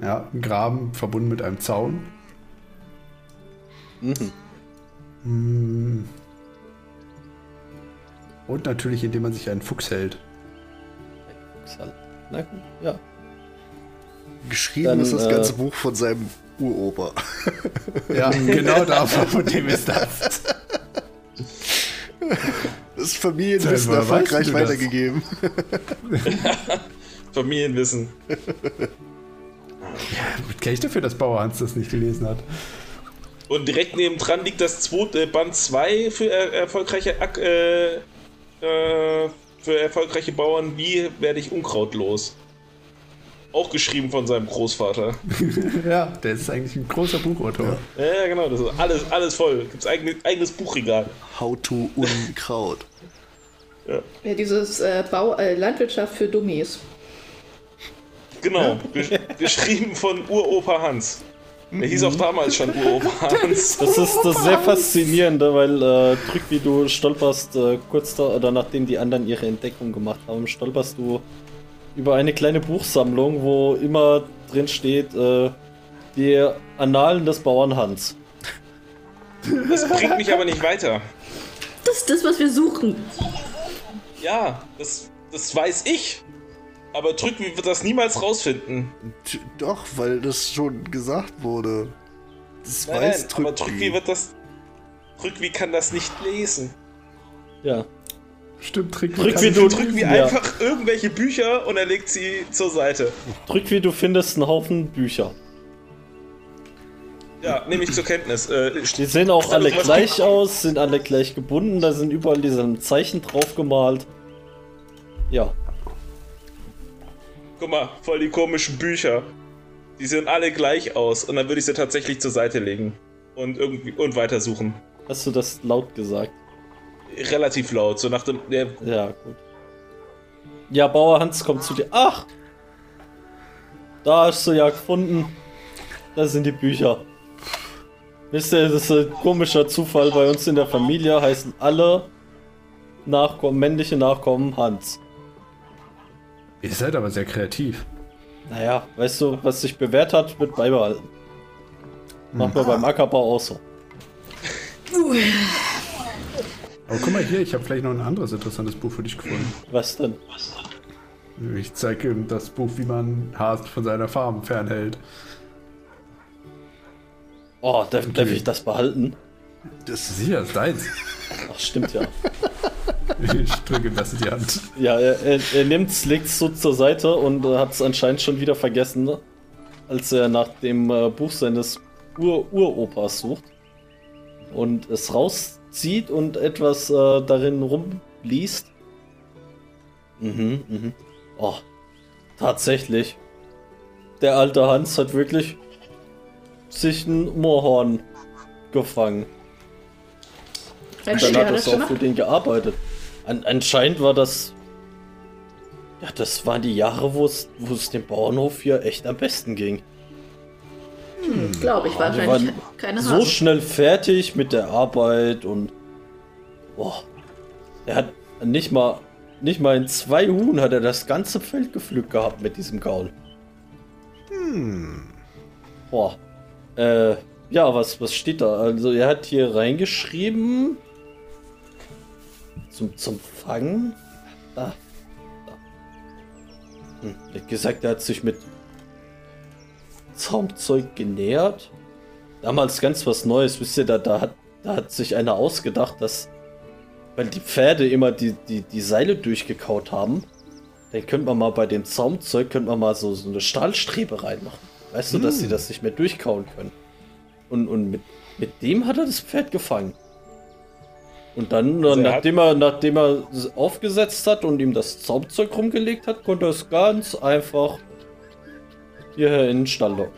Ja, ein Graben verbunden mit einem Zaun. Mhm. Mm. Und natürlich, indem man sich einen Fuchs hält. Fuchshall. Na gut, ja. Geschrieben Dann, ist das äh, ganze Buch von seinem Uropa. Ja, genau davon, von dem ist das. Das Familienwissen erfolgreich weitergegeben. Familienwissen. Kenne ich dafür, dass Bauerhans das nicht gelesen hat? Und direkt nebendran liegt das zweite Band 2 für er erfolgreiche Ak äh, äh, für erfolgreiche Bauern. Wie werde ich Unkraut los? Auch geschrieben von seinem Großvater. Ja, der ist eigentlich ein großer Buchautor. Ja, genau, das ist alles, alles voll. Gibt's eigenes, eigenes Buchregal. How to Unkraut. Ja, dieses äh, Bau, äh, Landwirtschaft für Dummies. Genau, gesch geschrieben von Uropa Hans. Der hieß auch damals schon Uropa Hans. Das ist das sehr faszinierende, weil äh, drück wie du stolperst, äh, kurz da, oder nachdem die anderen ihre Entdeckung gemacht haben, stolperst du über eine kleine Buchsammlung, wo immer drin steht, äh, die Annalen des Bauern Hans. Das bringt mich aber nicht weiter. Das ist das, was wir suchen. Ja, das, das weiß ich. Aber Drückwi wird das niemals rausfinden. Tch, Doch, weil das schon gesagt wurde. Das Nein, weiß nein, aber Drücki. Drückwi wird das. Drückwi kann das nicht lesen. Ja. Stimmt, Trick. Drück kann wie du- Drückwi Ja. einfach irgendwelche Bücher und er legt sie zur Seite. Drück wie du findest einen Haufen Bücher. Ja, nehme ich zur Kenntnis. Äh, Die sehen auch alle gleich aus, sind alle gleich gebunden, da sind überall diese Zeichen drauf gemalt. Ja. Guck mal, voll die komischen Bücher. Die sehen alle gleich aus und dann würde ich sie tatsächlich zur Seite legen. und irgendwie und weitersuchen. Hast du das laut gesagt? Relativ laut, so nach dem. Der, Ja, gut. Ja, Bauer Hans kommt zu dir. Ach! Da hast du ja gefunden. Da sind die Bücher. Wisst ihr, das ist ein komischer Zufall. Bei uns in der Familie heißen alle Nachkommen, männliche Nachkommen Hans. Ihr seid aber sehr kreativ. Naja, weißt du, was sich bewährt hat, wird beibehalten. Macht man beim Ackerbau auch so. Aber guck mal hier, ich habe vielleicht noch ein anderes interessantes Buch für dich gefunden. Was denn? Ich zeige ihm das Buch, wie man Hasen von seiner Farm fernhält. Oh, darf, darf ich das behalten? Das Sicher, ist deins. Ach, stimmt ja. Ich drücke ihm das in die Hand. Ja, er, er, er nimmt's, legt's so zur Seite und äh, hat es anscheinend schon wieder vergessen, ne? als er nach dem äh, Buch seines Ur Uropas sucht und es rauszieht und etwas äh, darin rumliest. Mhm, mhm. Oh, tatsächlich. Der alte Hans hat wirklich sich ein Moorhorn gefangen. Mensch, Dann hat schon auch für den gearbeitet. An, anscheinend war das. Ja, das waren die Jahre, wo es wo es dem Bauernhof hier echt am besten ging. Glaube ich, Die wahrscheinlich waren keine so Hasen. schnell fertig mit der Arbeit und. Boah. Er hat nicht mal. Nicht mal in zwei Huhn hat er das ganze Feld gepflückt gehabt mit diesem Gaul. Boah. Äh, ja, was, was steht da? Also er hat hier reingeschrieben. Zum, zum Fangen. Da. da. Hm, er hat gesagt, er hat sich mit Zaumzeug genähert. Damals ganz was Neues, wisst ihr, da, da, hat, da hat sich einer ausgedacht, dass, weil die Pferde immer die, die, die Seile durchgekaut haben, dann könnte man mal bei dem Zaumzeug, könnte man mal so, so eine Stahlstrebe reinmachen. Weißt du, dass sie das nicht mehr durchkauen können. Und, und mit, mit dem hat er das Pferd gefangen. Und dann, Also er nachdem, er, nachdem er es aufgesetzt hat und ihm das Zaumzeug rumgelegt hat, konnte er es ganz einfach hierher in den Stall locken.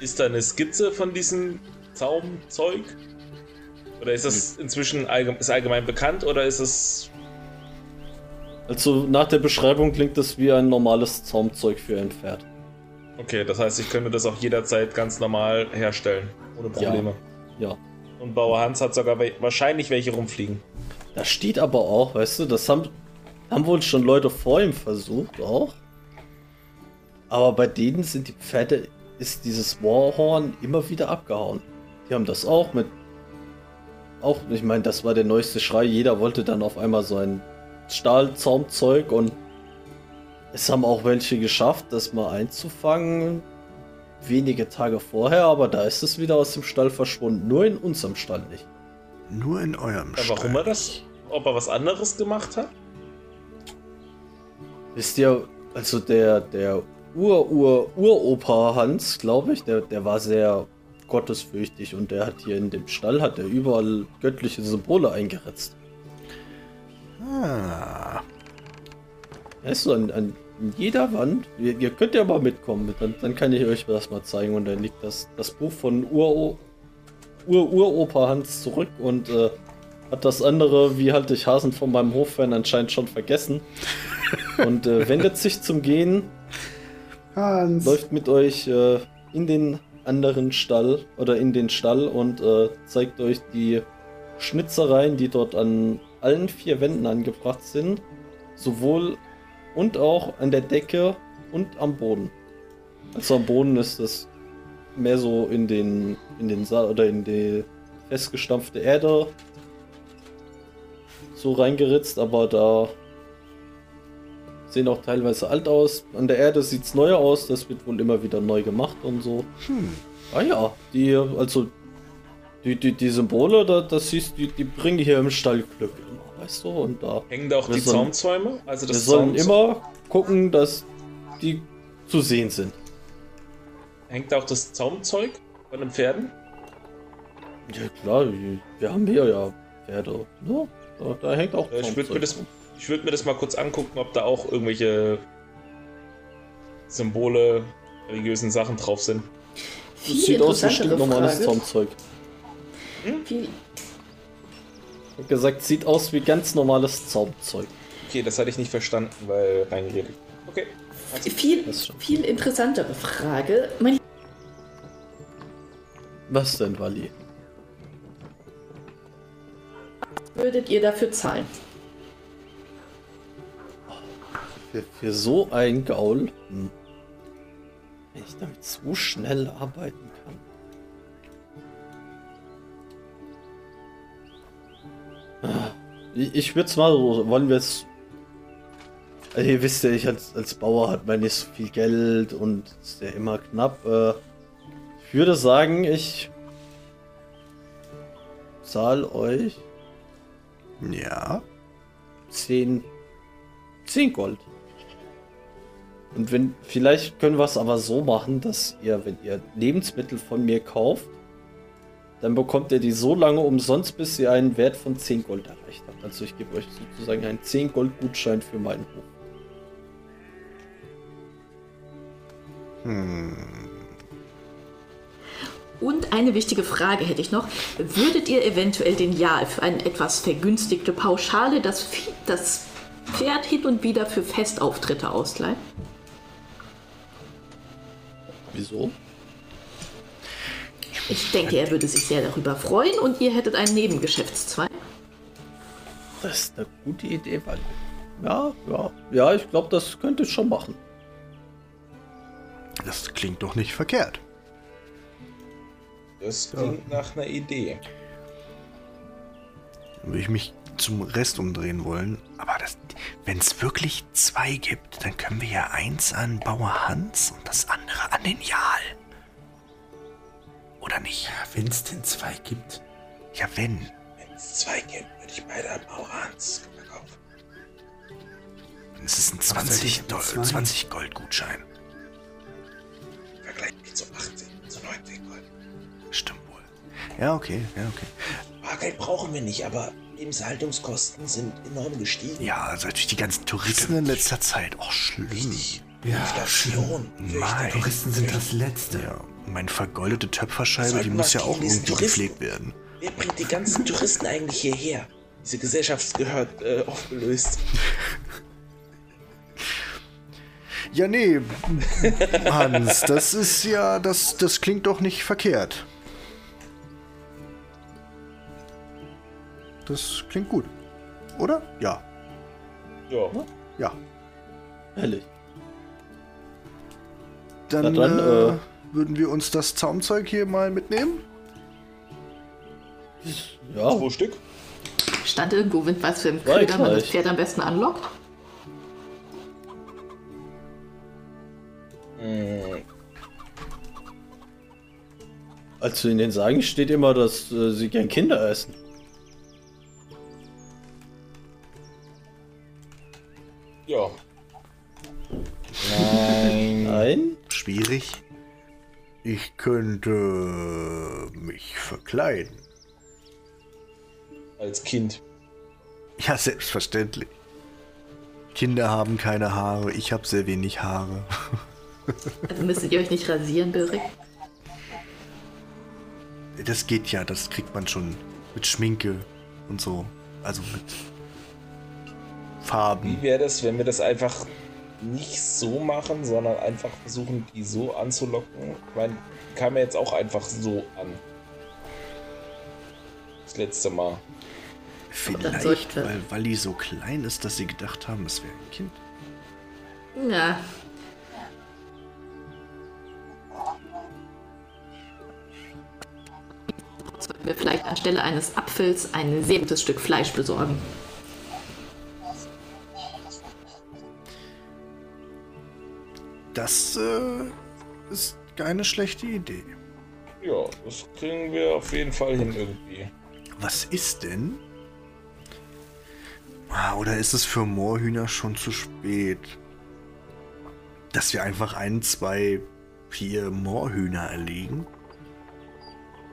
ist da eine Skizze von diesem Zaumzeug? Oder ist das inzwischen allgemein, ist allgemein bekannt oder ist es. Also nach der Beschreibung klingt das wie ein normales Zaumzeug für ein Pferd. Okay, das heißt, ich könnte das auch jederzeit ganz normal herstellen. Ohne Ja. Probleme. Ja. Und Bauer Hans hat sogar we wahrscheinlich welche rumfliegen. Da steht aber auch, weißt du, das haben, haben wohl schon Leute vor ihm versucht auch. Aber bei denen sind die Pferde, ist dieses Warhorn immer wieder abgehauen. Die haben das auch mit. Auch, ich meine, das war der neueste Schrei. Jeder wollte dann auf einmal so ein Stahlzaumzeug und es haben auch welche geschafft, das mal einzufangen. Wenige Tage vorher, aber da ist es wieder aus dem Stall verschwunden. Nur in unserem Stall nicht. Nur in eurem Ja, warum Stall. er das? Ob er was anderes gemacht hat? Wisst ihr, also der, der Ur-Ur-Uropa Hans, glaube ich, der, der war sehr gottesfürchtig und der hat hier in dem Stall, hat er überall göttliche Symbole eingeritzt. Ah, Weißt du, an, an jeder Wand, ihr, ihr könnt ja mal mitkommen, dann, dann kann ich euch das mal zeigen und dann liegt das, das Buch von Ur- Ur-Uropa Hans zurück und äh, hat das andere, wie halte ich Hasen von meinem Hoffan, anscheinend schon vergessen. und äh, wendet sich zum Gehen Hans. läuft mit euch äh, in den anderen Stall oder in den Stall und äh, zeigt euch die Schnitzereien, die dort an allen vier Wänden angebracht sind. Sowohl und auch an der Decke und am Boden. Also am Boden ist es mehr so in den in den Saal oder in die festgestampfte Erde so reingeritzt, aber da sehen auch teilweise alt aus. An der Erde sieht es neu aus, das wird wohl immer wieder neu gemacht und so. Ah ja, die, also die, die, die Symbole, da, das siehst du, die, die bringen hier im Stall Glück immer, weißt du? Und da. Hängen da auch Wir die sollen- Zaumzäume? Also Wir das sollen Zaumzeug- immer gucken, dass die zu sehen sind. Hängt da auch das Zaumzeug von den Pferden? Ja klar, wir haben hier ja Pferde. Ne? Da, da hängt auch Ja, Ich würde Zaumzeug mir, das-. Ich würd mir das mal kurz angucken, ob da auch irgendwelche Symbole, religiösen Sachen drauf sind. Viel sieht aus wie stinknormales Frage. Zaumzeug. Viel, Ich hab gesagt, sieht aus wie ganz normales Zaumzeug. Okay, das hatte ich nicht verstanden, weil reingeredet. Okay. viel, Das schon. viel interessantere Frage. Mein Was denn, Wally? würdet ihr dafür zahlen? Für, für so ein Gaul? Hm. Wenn ich damit so schnell arbeiten kann. Ah, Ich, würde es mal so, wollen wir es. Also ihr wisst ja, ich als, als Bauer hat man nicht so viel Geld und ist ja immer knapp. Äh, ich würde sagen, ich zahle euch Ja. 10, 10 Gold. Und wenn, vielleicht können wir es aber so machen, dass ihr, wenn ihr Lebensmittel von mir kauft, dann bekommt ihr die so lange umsonst, bis ihr einen Wert von 10 Gold erreicht habt. Also ich gebe euch sozusagen einen 10 Gold Gutschein für meinen Hof. Und eine wichtige Frage hätte ich noch. Würdet ihr eventuell den Jahl für eine etwas vergünstigte Pauschale das, das Pferd hin und wieder für Festauftritte ausleihen? Wieso? Ich denke, er würde sich sehr darüber freuen und ihr hättet einen Nebengeschäftszweig. Das ist eine gute Idee, weil. Ja, ja. Ja, ich glaube, das könnte ich schon machen. Das klingt doch nicht verkehrt. Das klingt nach einer Idee. Dann würde ich mich zum Rest umdrehen wollen. Aber wenn es wirklich zwei gibt, dann können wir ja eins an Bauer Hans und das andere an den Jarl. Oder nicht? Wenn es denn zwei gibt. Ja, wenn. Wenn es zwei gibt, würde ich beide am Aurans verkaufen. Es ist ein seid ihr 20, denn Doll- zwei? 20 Goldgutschein. Vergleich mich zu 18, zu 19 Gold. Stimmt wohl. Ja, okay, ja, okay. Bargeld brauchen wir nicht, aber Lebenshaltungskosten sind enorm gestiegen. Ja, also durch die ganzen Touristen in letzter Zeit. Oh, schlimm. Ja, Inflation. Mein. Touristen sind das Letzte. Ja, meine vergoldete Töpferscheibe, die muss ja auch irgendwie Touristen- gepflegt werden. Wer bringt die ganzen Touristen eigentlich hierher? Diese Gesellschaft gehört äh, aufgelöst. Ja, nee, Hans, das ist ja, das, das klingt doch nicht verkehrt. Das klingt gut. Oder? Ja. Ja. Ja. Ehrlich. Dann, dann, äh, äh, würden wir uns das Zaumzeug hier mal mitnehmen. Ja, Zwei Stück? Stand irgendwo, was für ein Zwei Köder man das. Pferd am besten anlockt? also in den Sagen steht immer, dass äh, sie gern Kinder essen. Ja. Nein. Nein? Schwierig. Ich könnte mich verkleiden. Als Kind. Ja, selbstverständlich. Kinder haben keine Haare, ich habe sehr wenig Haare. Also müsstet ihr euch nicht rasieren, Birrik? Das geht ja, das kriegt man schon mit Schminke und so. Also mit Farben. Wie wäre das, wenn wir das einfach nicht so machen, sondern einfach versuchen, die so anzulocken? Ich meine, kam mir jetzt auch einfach so an. Das letzte Mal. Vielleicht, weil Wally so klein ist, dass sie gedacht haben, es wäre ein Kind. Ja. Sollten wir vielleicht anstelle eines Apfels ein sehr gutes Stück Fleisch besorgen. Das äh, ist keine schlechte Idee. Ja, das kriegen wir auf jeden Fall hin irgendwie. Was ist denn? Ah, oder ist es für Moorhühner schon zu spät? Dass wir einfach ein, zwei, vier Moorhühner erlegen?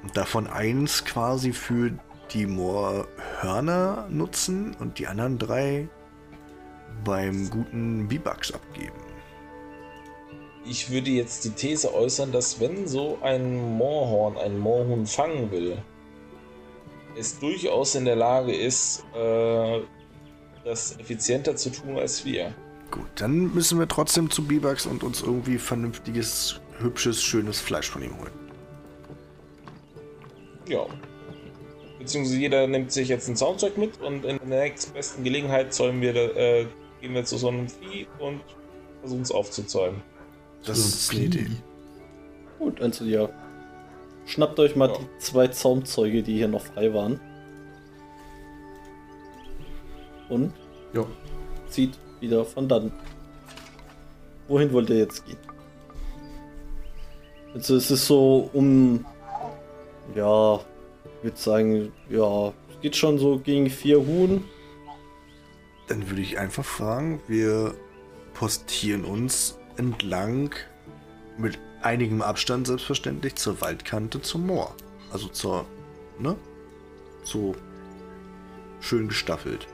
Und davon eins quasi für die Moorhörner nutzen und die anderen drei beim guten Bibax abgeben. Ich würde jetzt die These äußern, dass wenn so ein Moorhorn ein Moorhuhn fangen will, es durchaus in der Lage ist, äh, das effizienter zu tun als wir. Gut, dann müssen wir trotzdem zu Bivax und uns irgendwie vernünftiges, hübsches, schönes Fleisch von ihm holen. Ja. Beziehungsweise jeder nimmt sich jetzt ein Soundzeug mit und in der nächstbesten Gelegenheit zäumen wir, äh, gehen wir zu so einem Vieh und versuchen es aufzuzäumen. Das ist eine Idee. Gut, also ja. Schnappt euch mal Ja. die zwei Zaumzeuge, die hier noch frei waren. Und Ja. zieht wieder von dann. Wohin wollt ihr jetzt gehen? Also es ist so um, ja, ich würde sagen, ja, es geht schon so gegen vier Huhn. Dann würde ich einfach fragen, wir postieren uns entlang mit einigem Abstand selbstverständlich zur Waldkante zum Moor. Also zur, ne? So schön gestaffelt.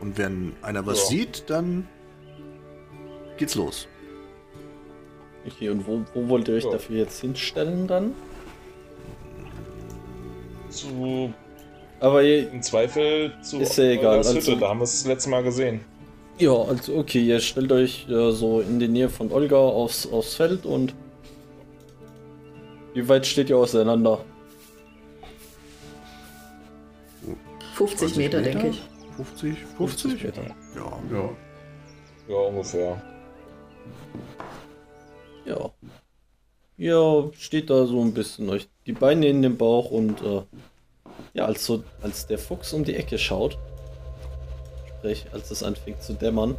Und wenn einer was Ja. sieht, dann geht's los. Okay, und wo, wo wollt ihr euch Ja. dafür jetzt hinstellen dann? Zu, Aber ihr, im Zweifel zu Ist ja egal, also- Hütte, da haben wir es das letzte Mal gesehen. Ja, also okay, ihr stellt euch äh, so in die Nähe von Olga aufs, aufs Feld und wie weit steht ihr auseinander? 50 Meter, denke ich. 50? 50 50? Meter. Ja. Ja. Ja, ungefähr. Ja. Ihr steht da so ein bisschen euch die Beine in den Bauch und äh, ja, als, so, als der Fuchs um die Ecke schaut, sprich, als es anfängt zu dämmern,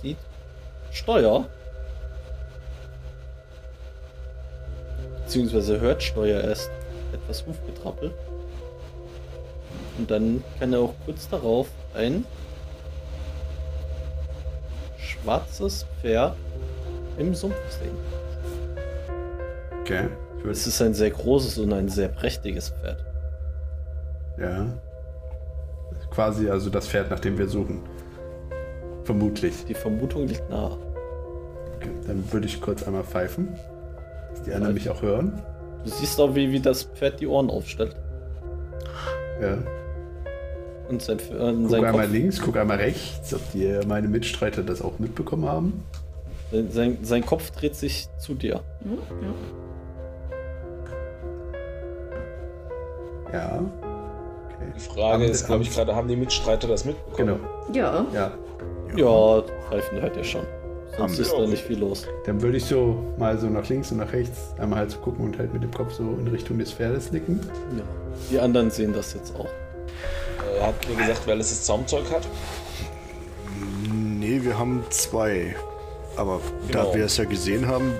sieht Steuer, beziehungsweise hört Steuer erst etwas Hufgetrappel und dann kann er auch kurz darauf ein schwarzes Pferd im Sumpf sehen. Okay. Es ist ein sehr großes und ein sehr prächtiges Pferd. Ja. Quasi also das Pferd, nach dem wir suchen. Vermutlich. Die Vermutung liegt nahe. Okay. Dann würde ich kurz einmal pfeifen. Dass die anderen mich auch hören. Du siehst auch, wie, wie das Pferd die Ohren aufstellt. Ja. Und sein, äh, Guck sein, einmal Kopf, links, guck einmal rechts, ob die äh, meine Mitstreiter das auch mitbekommen haben. sein, sein, sein Kopf dreht sich zu dir. Hm? Ja. Ja. Die Frage Haben- ist, glaube ich, haben- gerade, haben die Mitstreiter das mitbekommen? Genau. Ja. Ja. Ja, pfeifen hört ihr schon. Sonst ist da nicht viel los. Dann würde ich so mal so nach links und nach rechts einmal halt so gucken und halt mit dem Kopf so in Richtung des Pferdes nicken. Ja. Die anderen sehen das jetzt auch. Äh, Er hat mir gesagt, weil es das Zaumzeug hat. Nee, wir haben zwei. Aber Genau. da wir es ja gesehen haben,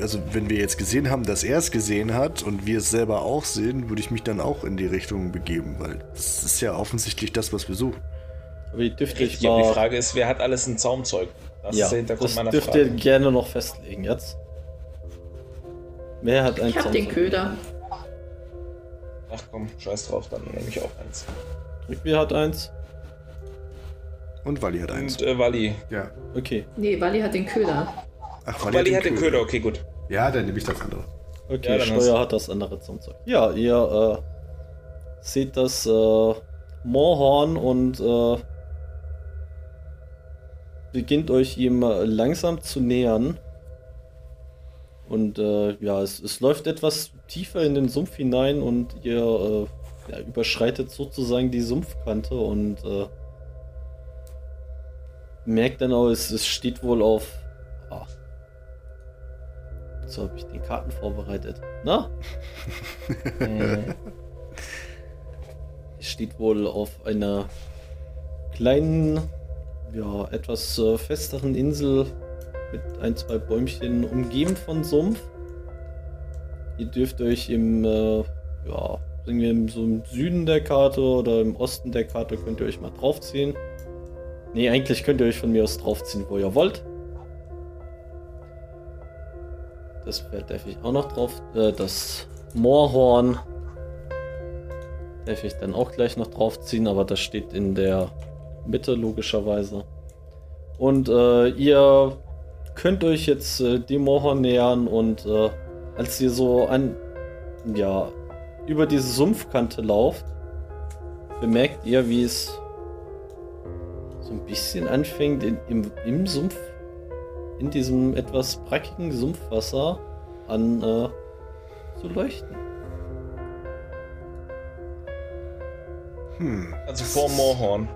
also wenn wir jetzt gesehen haben, dass er es gesehen hat und wir es selber auch sehen, würde ich mich dann auch in die Richtung begeben, weil das ist ja offensichtlich das, was wir suchen. Aber ihr dürft euch Richtig, aber die mal. Frage ist, wer hat alles ein Zaumzeug? Das ja, ist der Hintergrund das meiner dürft Frage. ihr gerne noch festlegen jetzt. Wer hat ein Ich hab den? Köder. Ach komm, scheiß drauf, dann nehme ich auch eins. Wer hat eins? Und Wally hat eins. Und äh, Wally. Ja. Okay. Nee, Wally hat den Köder. Ach, Wally hat den Köder, okay, gut. Ja, dann nehme ich das andere. Okay, Ja, Steuer hat das andere zum Zeug. Ja, ihr äh, seht das äh, Moorhorn und äh, beginnt euch ihm äh, langsam zu nähern. Und äh, ja, es, es läuft etwas tiefer in den Sumpf hinein und ihr äh, ja, überschreitet sozusagen die Sumpfkante und äh, merkt dann auch, es, es steht wohl auf. Ah, so habe ich den Karten vorbereitet. Na? Äh, es steht wohl auf einer kleinen, ja, etwas äh, festeren Insel mit ein, zwei Bäumchen umgeben von Sumpf. Ihr dürft euch im, äh, ja, sagen wir im, so im Süden der Karte oder im Osten der Karte könnt ihr euch mal draufziehen. Nee, eigentlich könnt ihr euch von mir aus draufziehen, wo ihr wollt. Das darf ich auch noch drauf. Äh, das Moorhorn darf ich dann auch gleich noch draufziehen, aber das steht in der Mitte logischerweise. Und äh, ihr könnt euch jetzt äh, dem Mohorn nähern und äh, als ihr so an, ja, über diese Sumpfkante lauft, bemerkt ihr, wie es so ein bisschen anfängt in, im, im Sumpf, in diesem etwas brackigen Sumpfwasser an äh, zu leuchten. Hm. Also vor Moorhorn.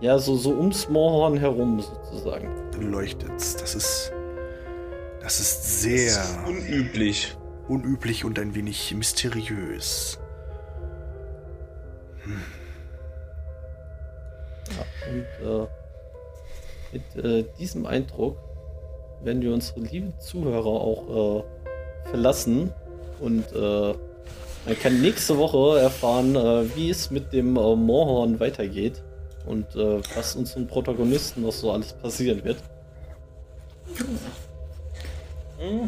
Ja, so, so ums Moorhorn herum sozusagen. Dann leuchtet's. Das ist. Das ist Das sehr ist unüblich. unüblich und ein wenig mysteriös. Und äh, mit äh, diesem Eindruck werden wir unsere lieben Zuhörer auch äh, verlassen. Und äh, man kann nächste Woche erfahren, äh, wie es mit dem äh, Moorhorn weitergeht und äh, was unseren Protagonisten noch so alles passieren wird.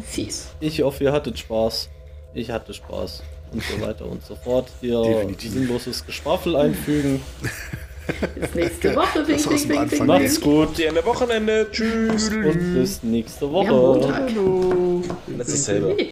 Fies. Ich hoffe, ihr hattet Spaß. Ich hatte Spaß. Und so weiter und so fort. Hier Definitiv. sinnloses Geschwafel einfügen. Bis nächste Woche. Dem wink, Anfang wink, Macht's gut Die Ende Wochenende. Tschüss. und bis nächste Woche. Montag. Hallo. Das ist dasselbe. Nee.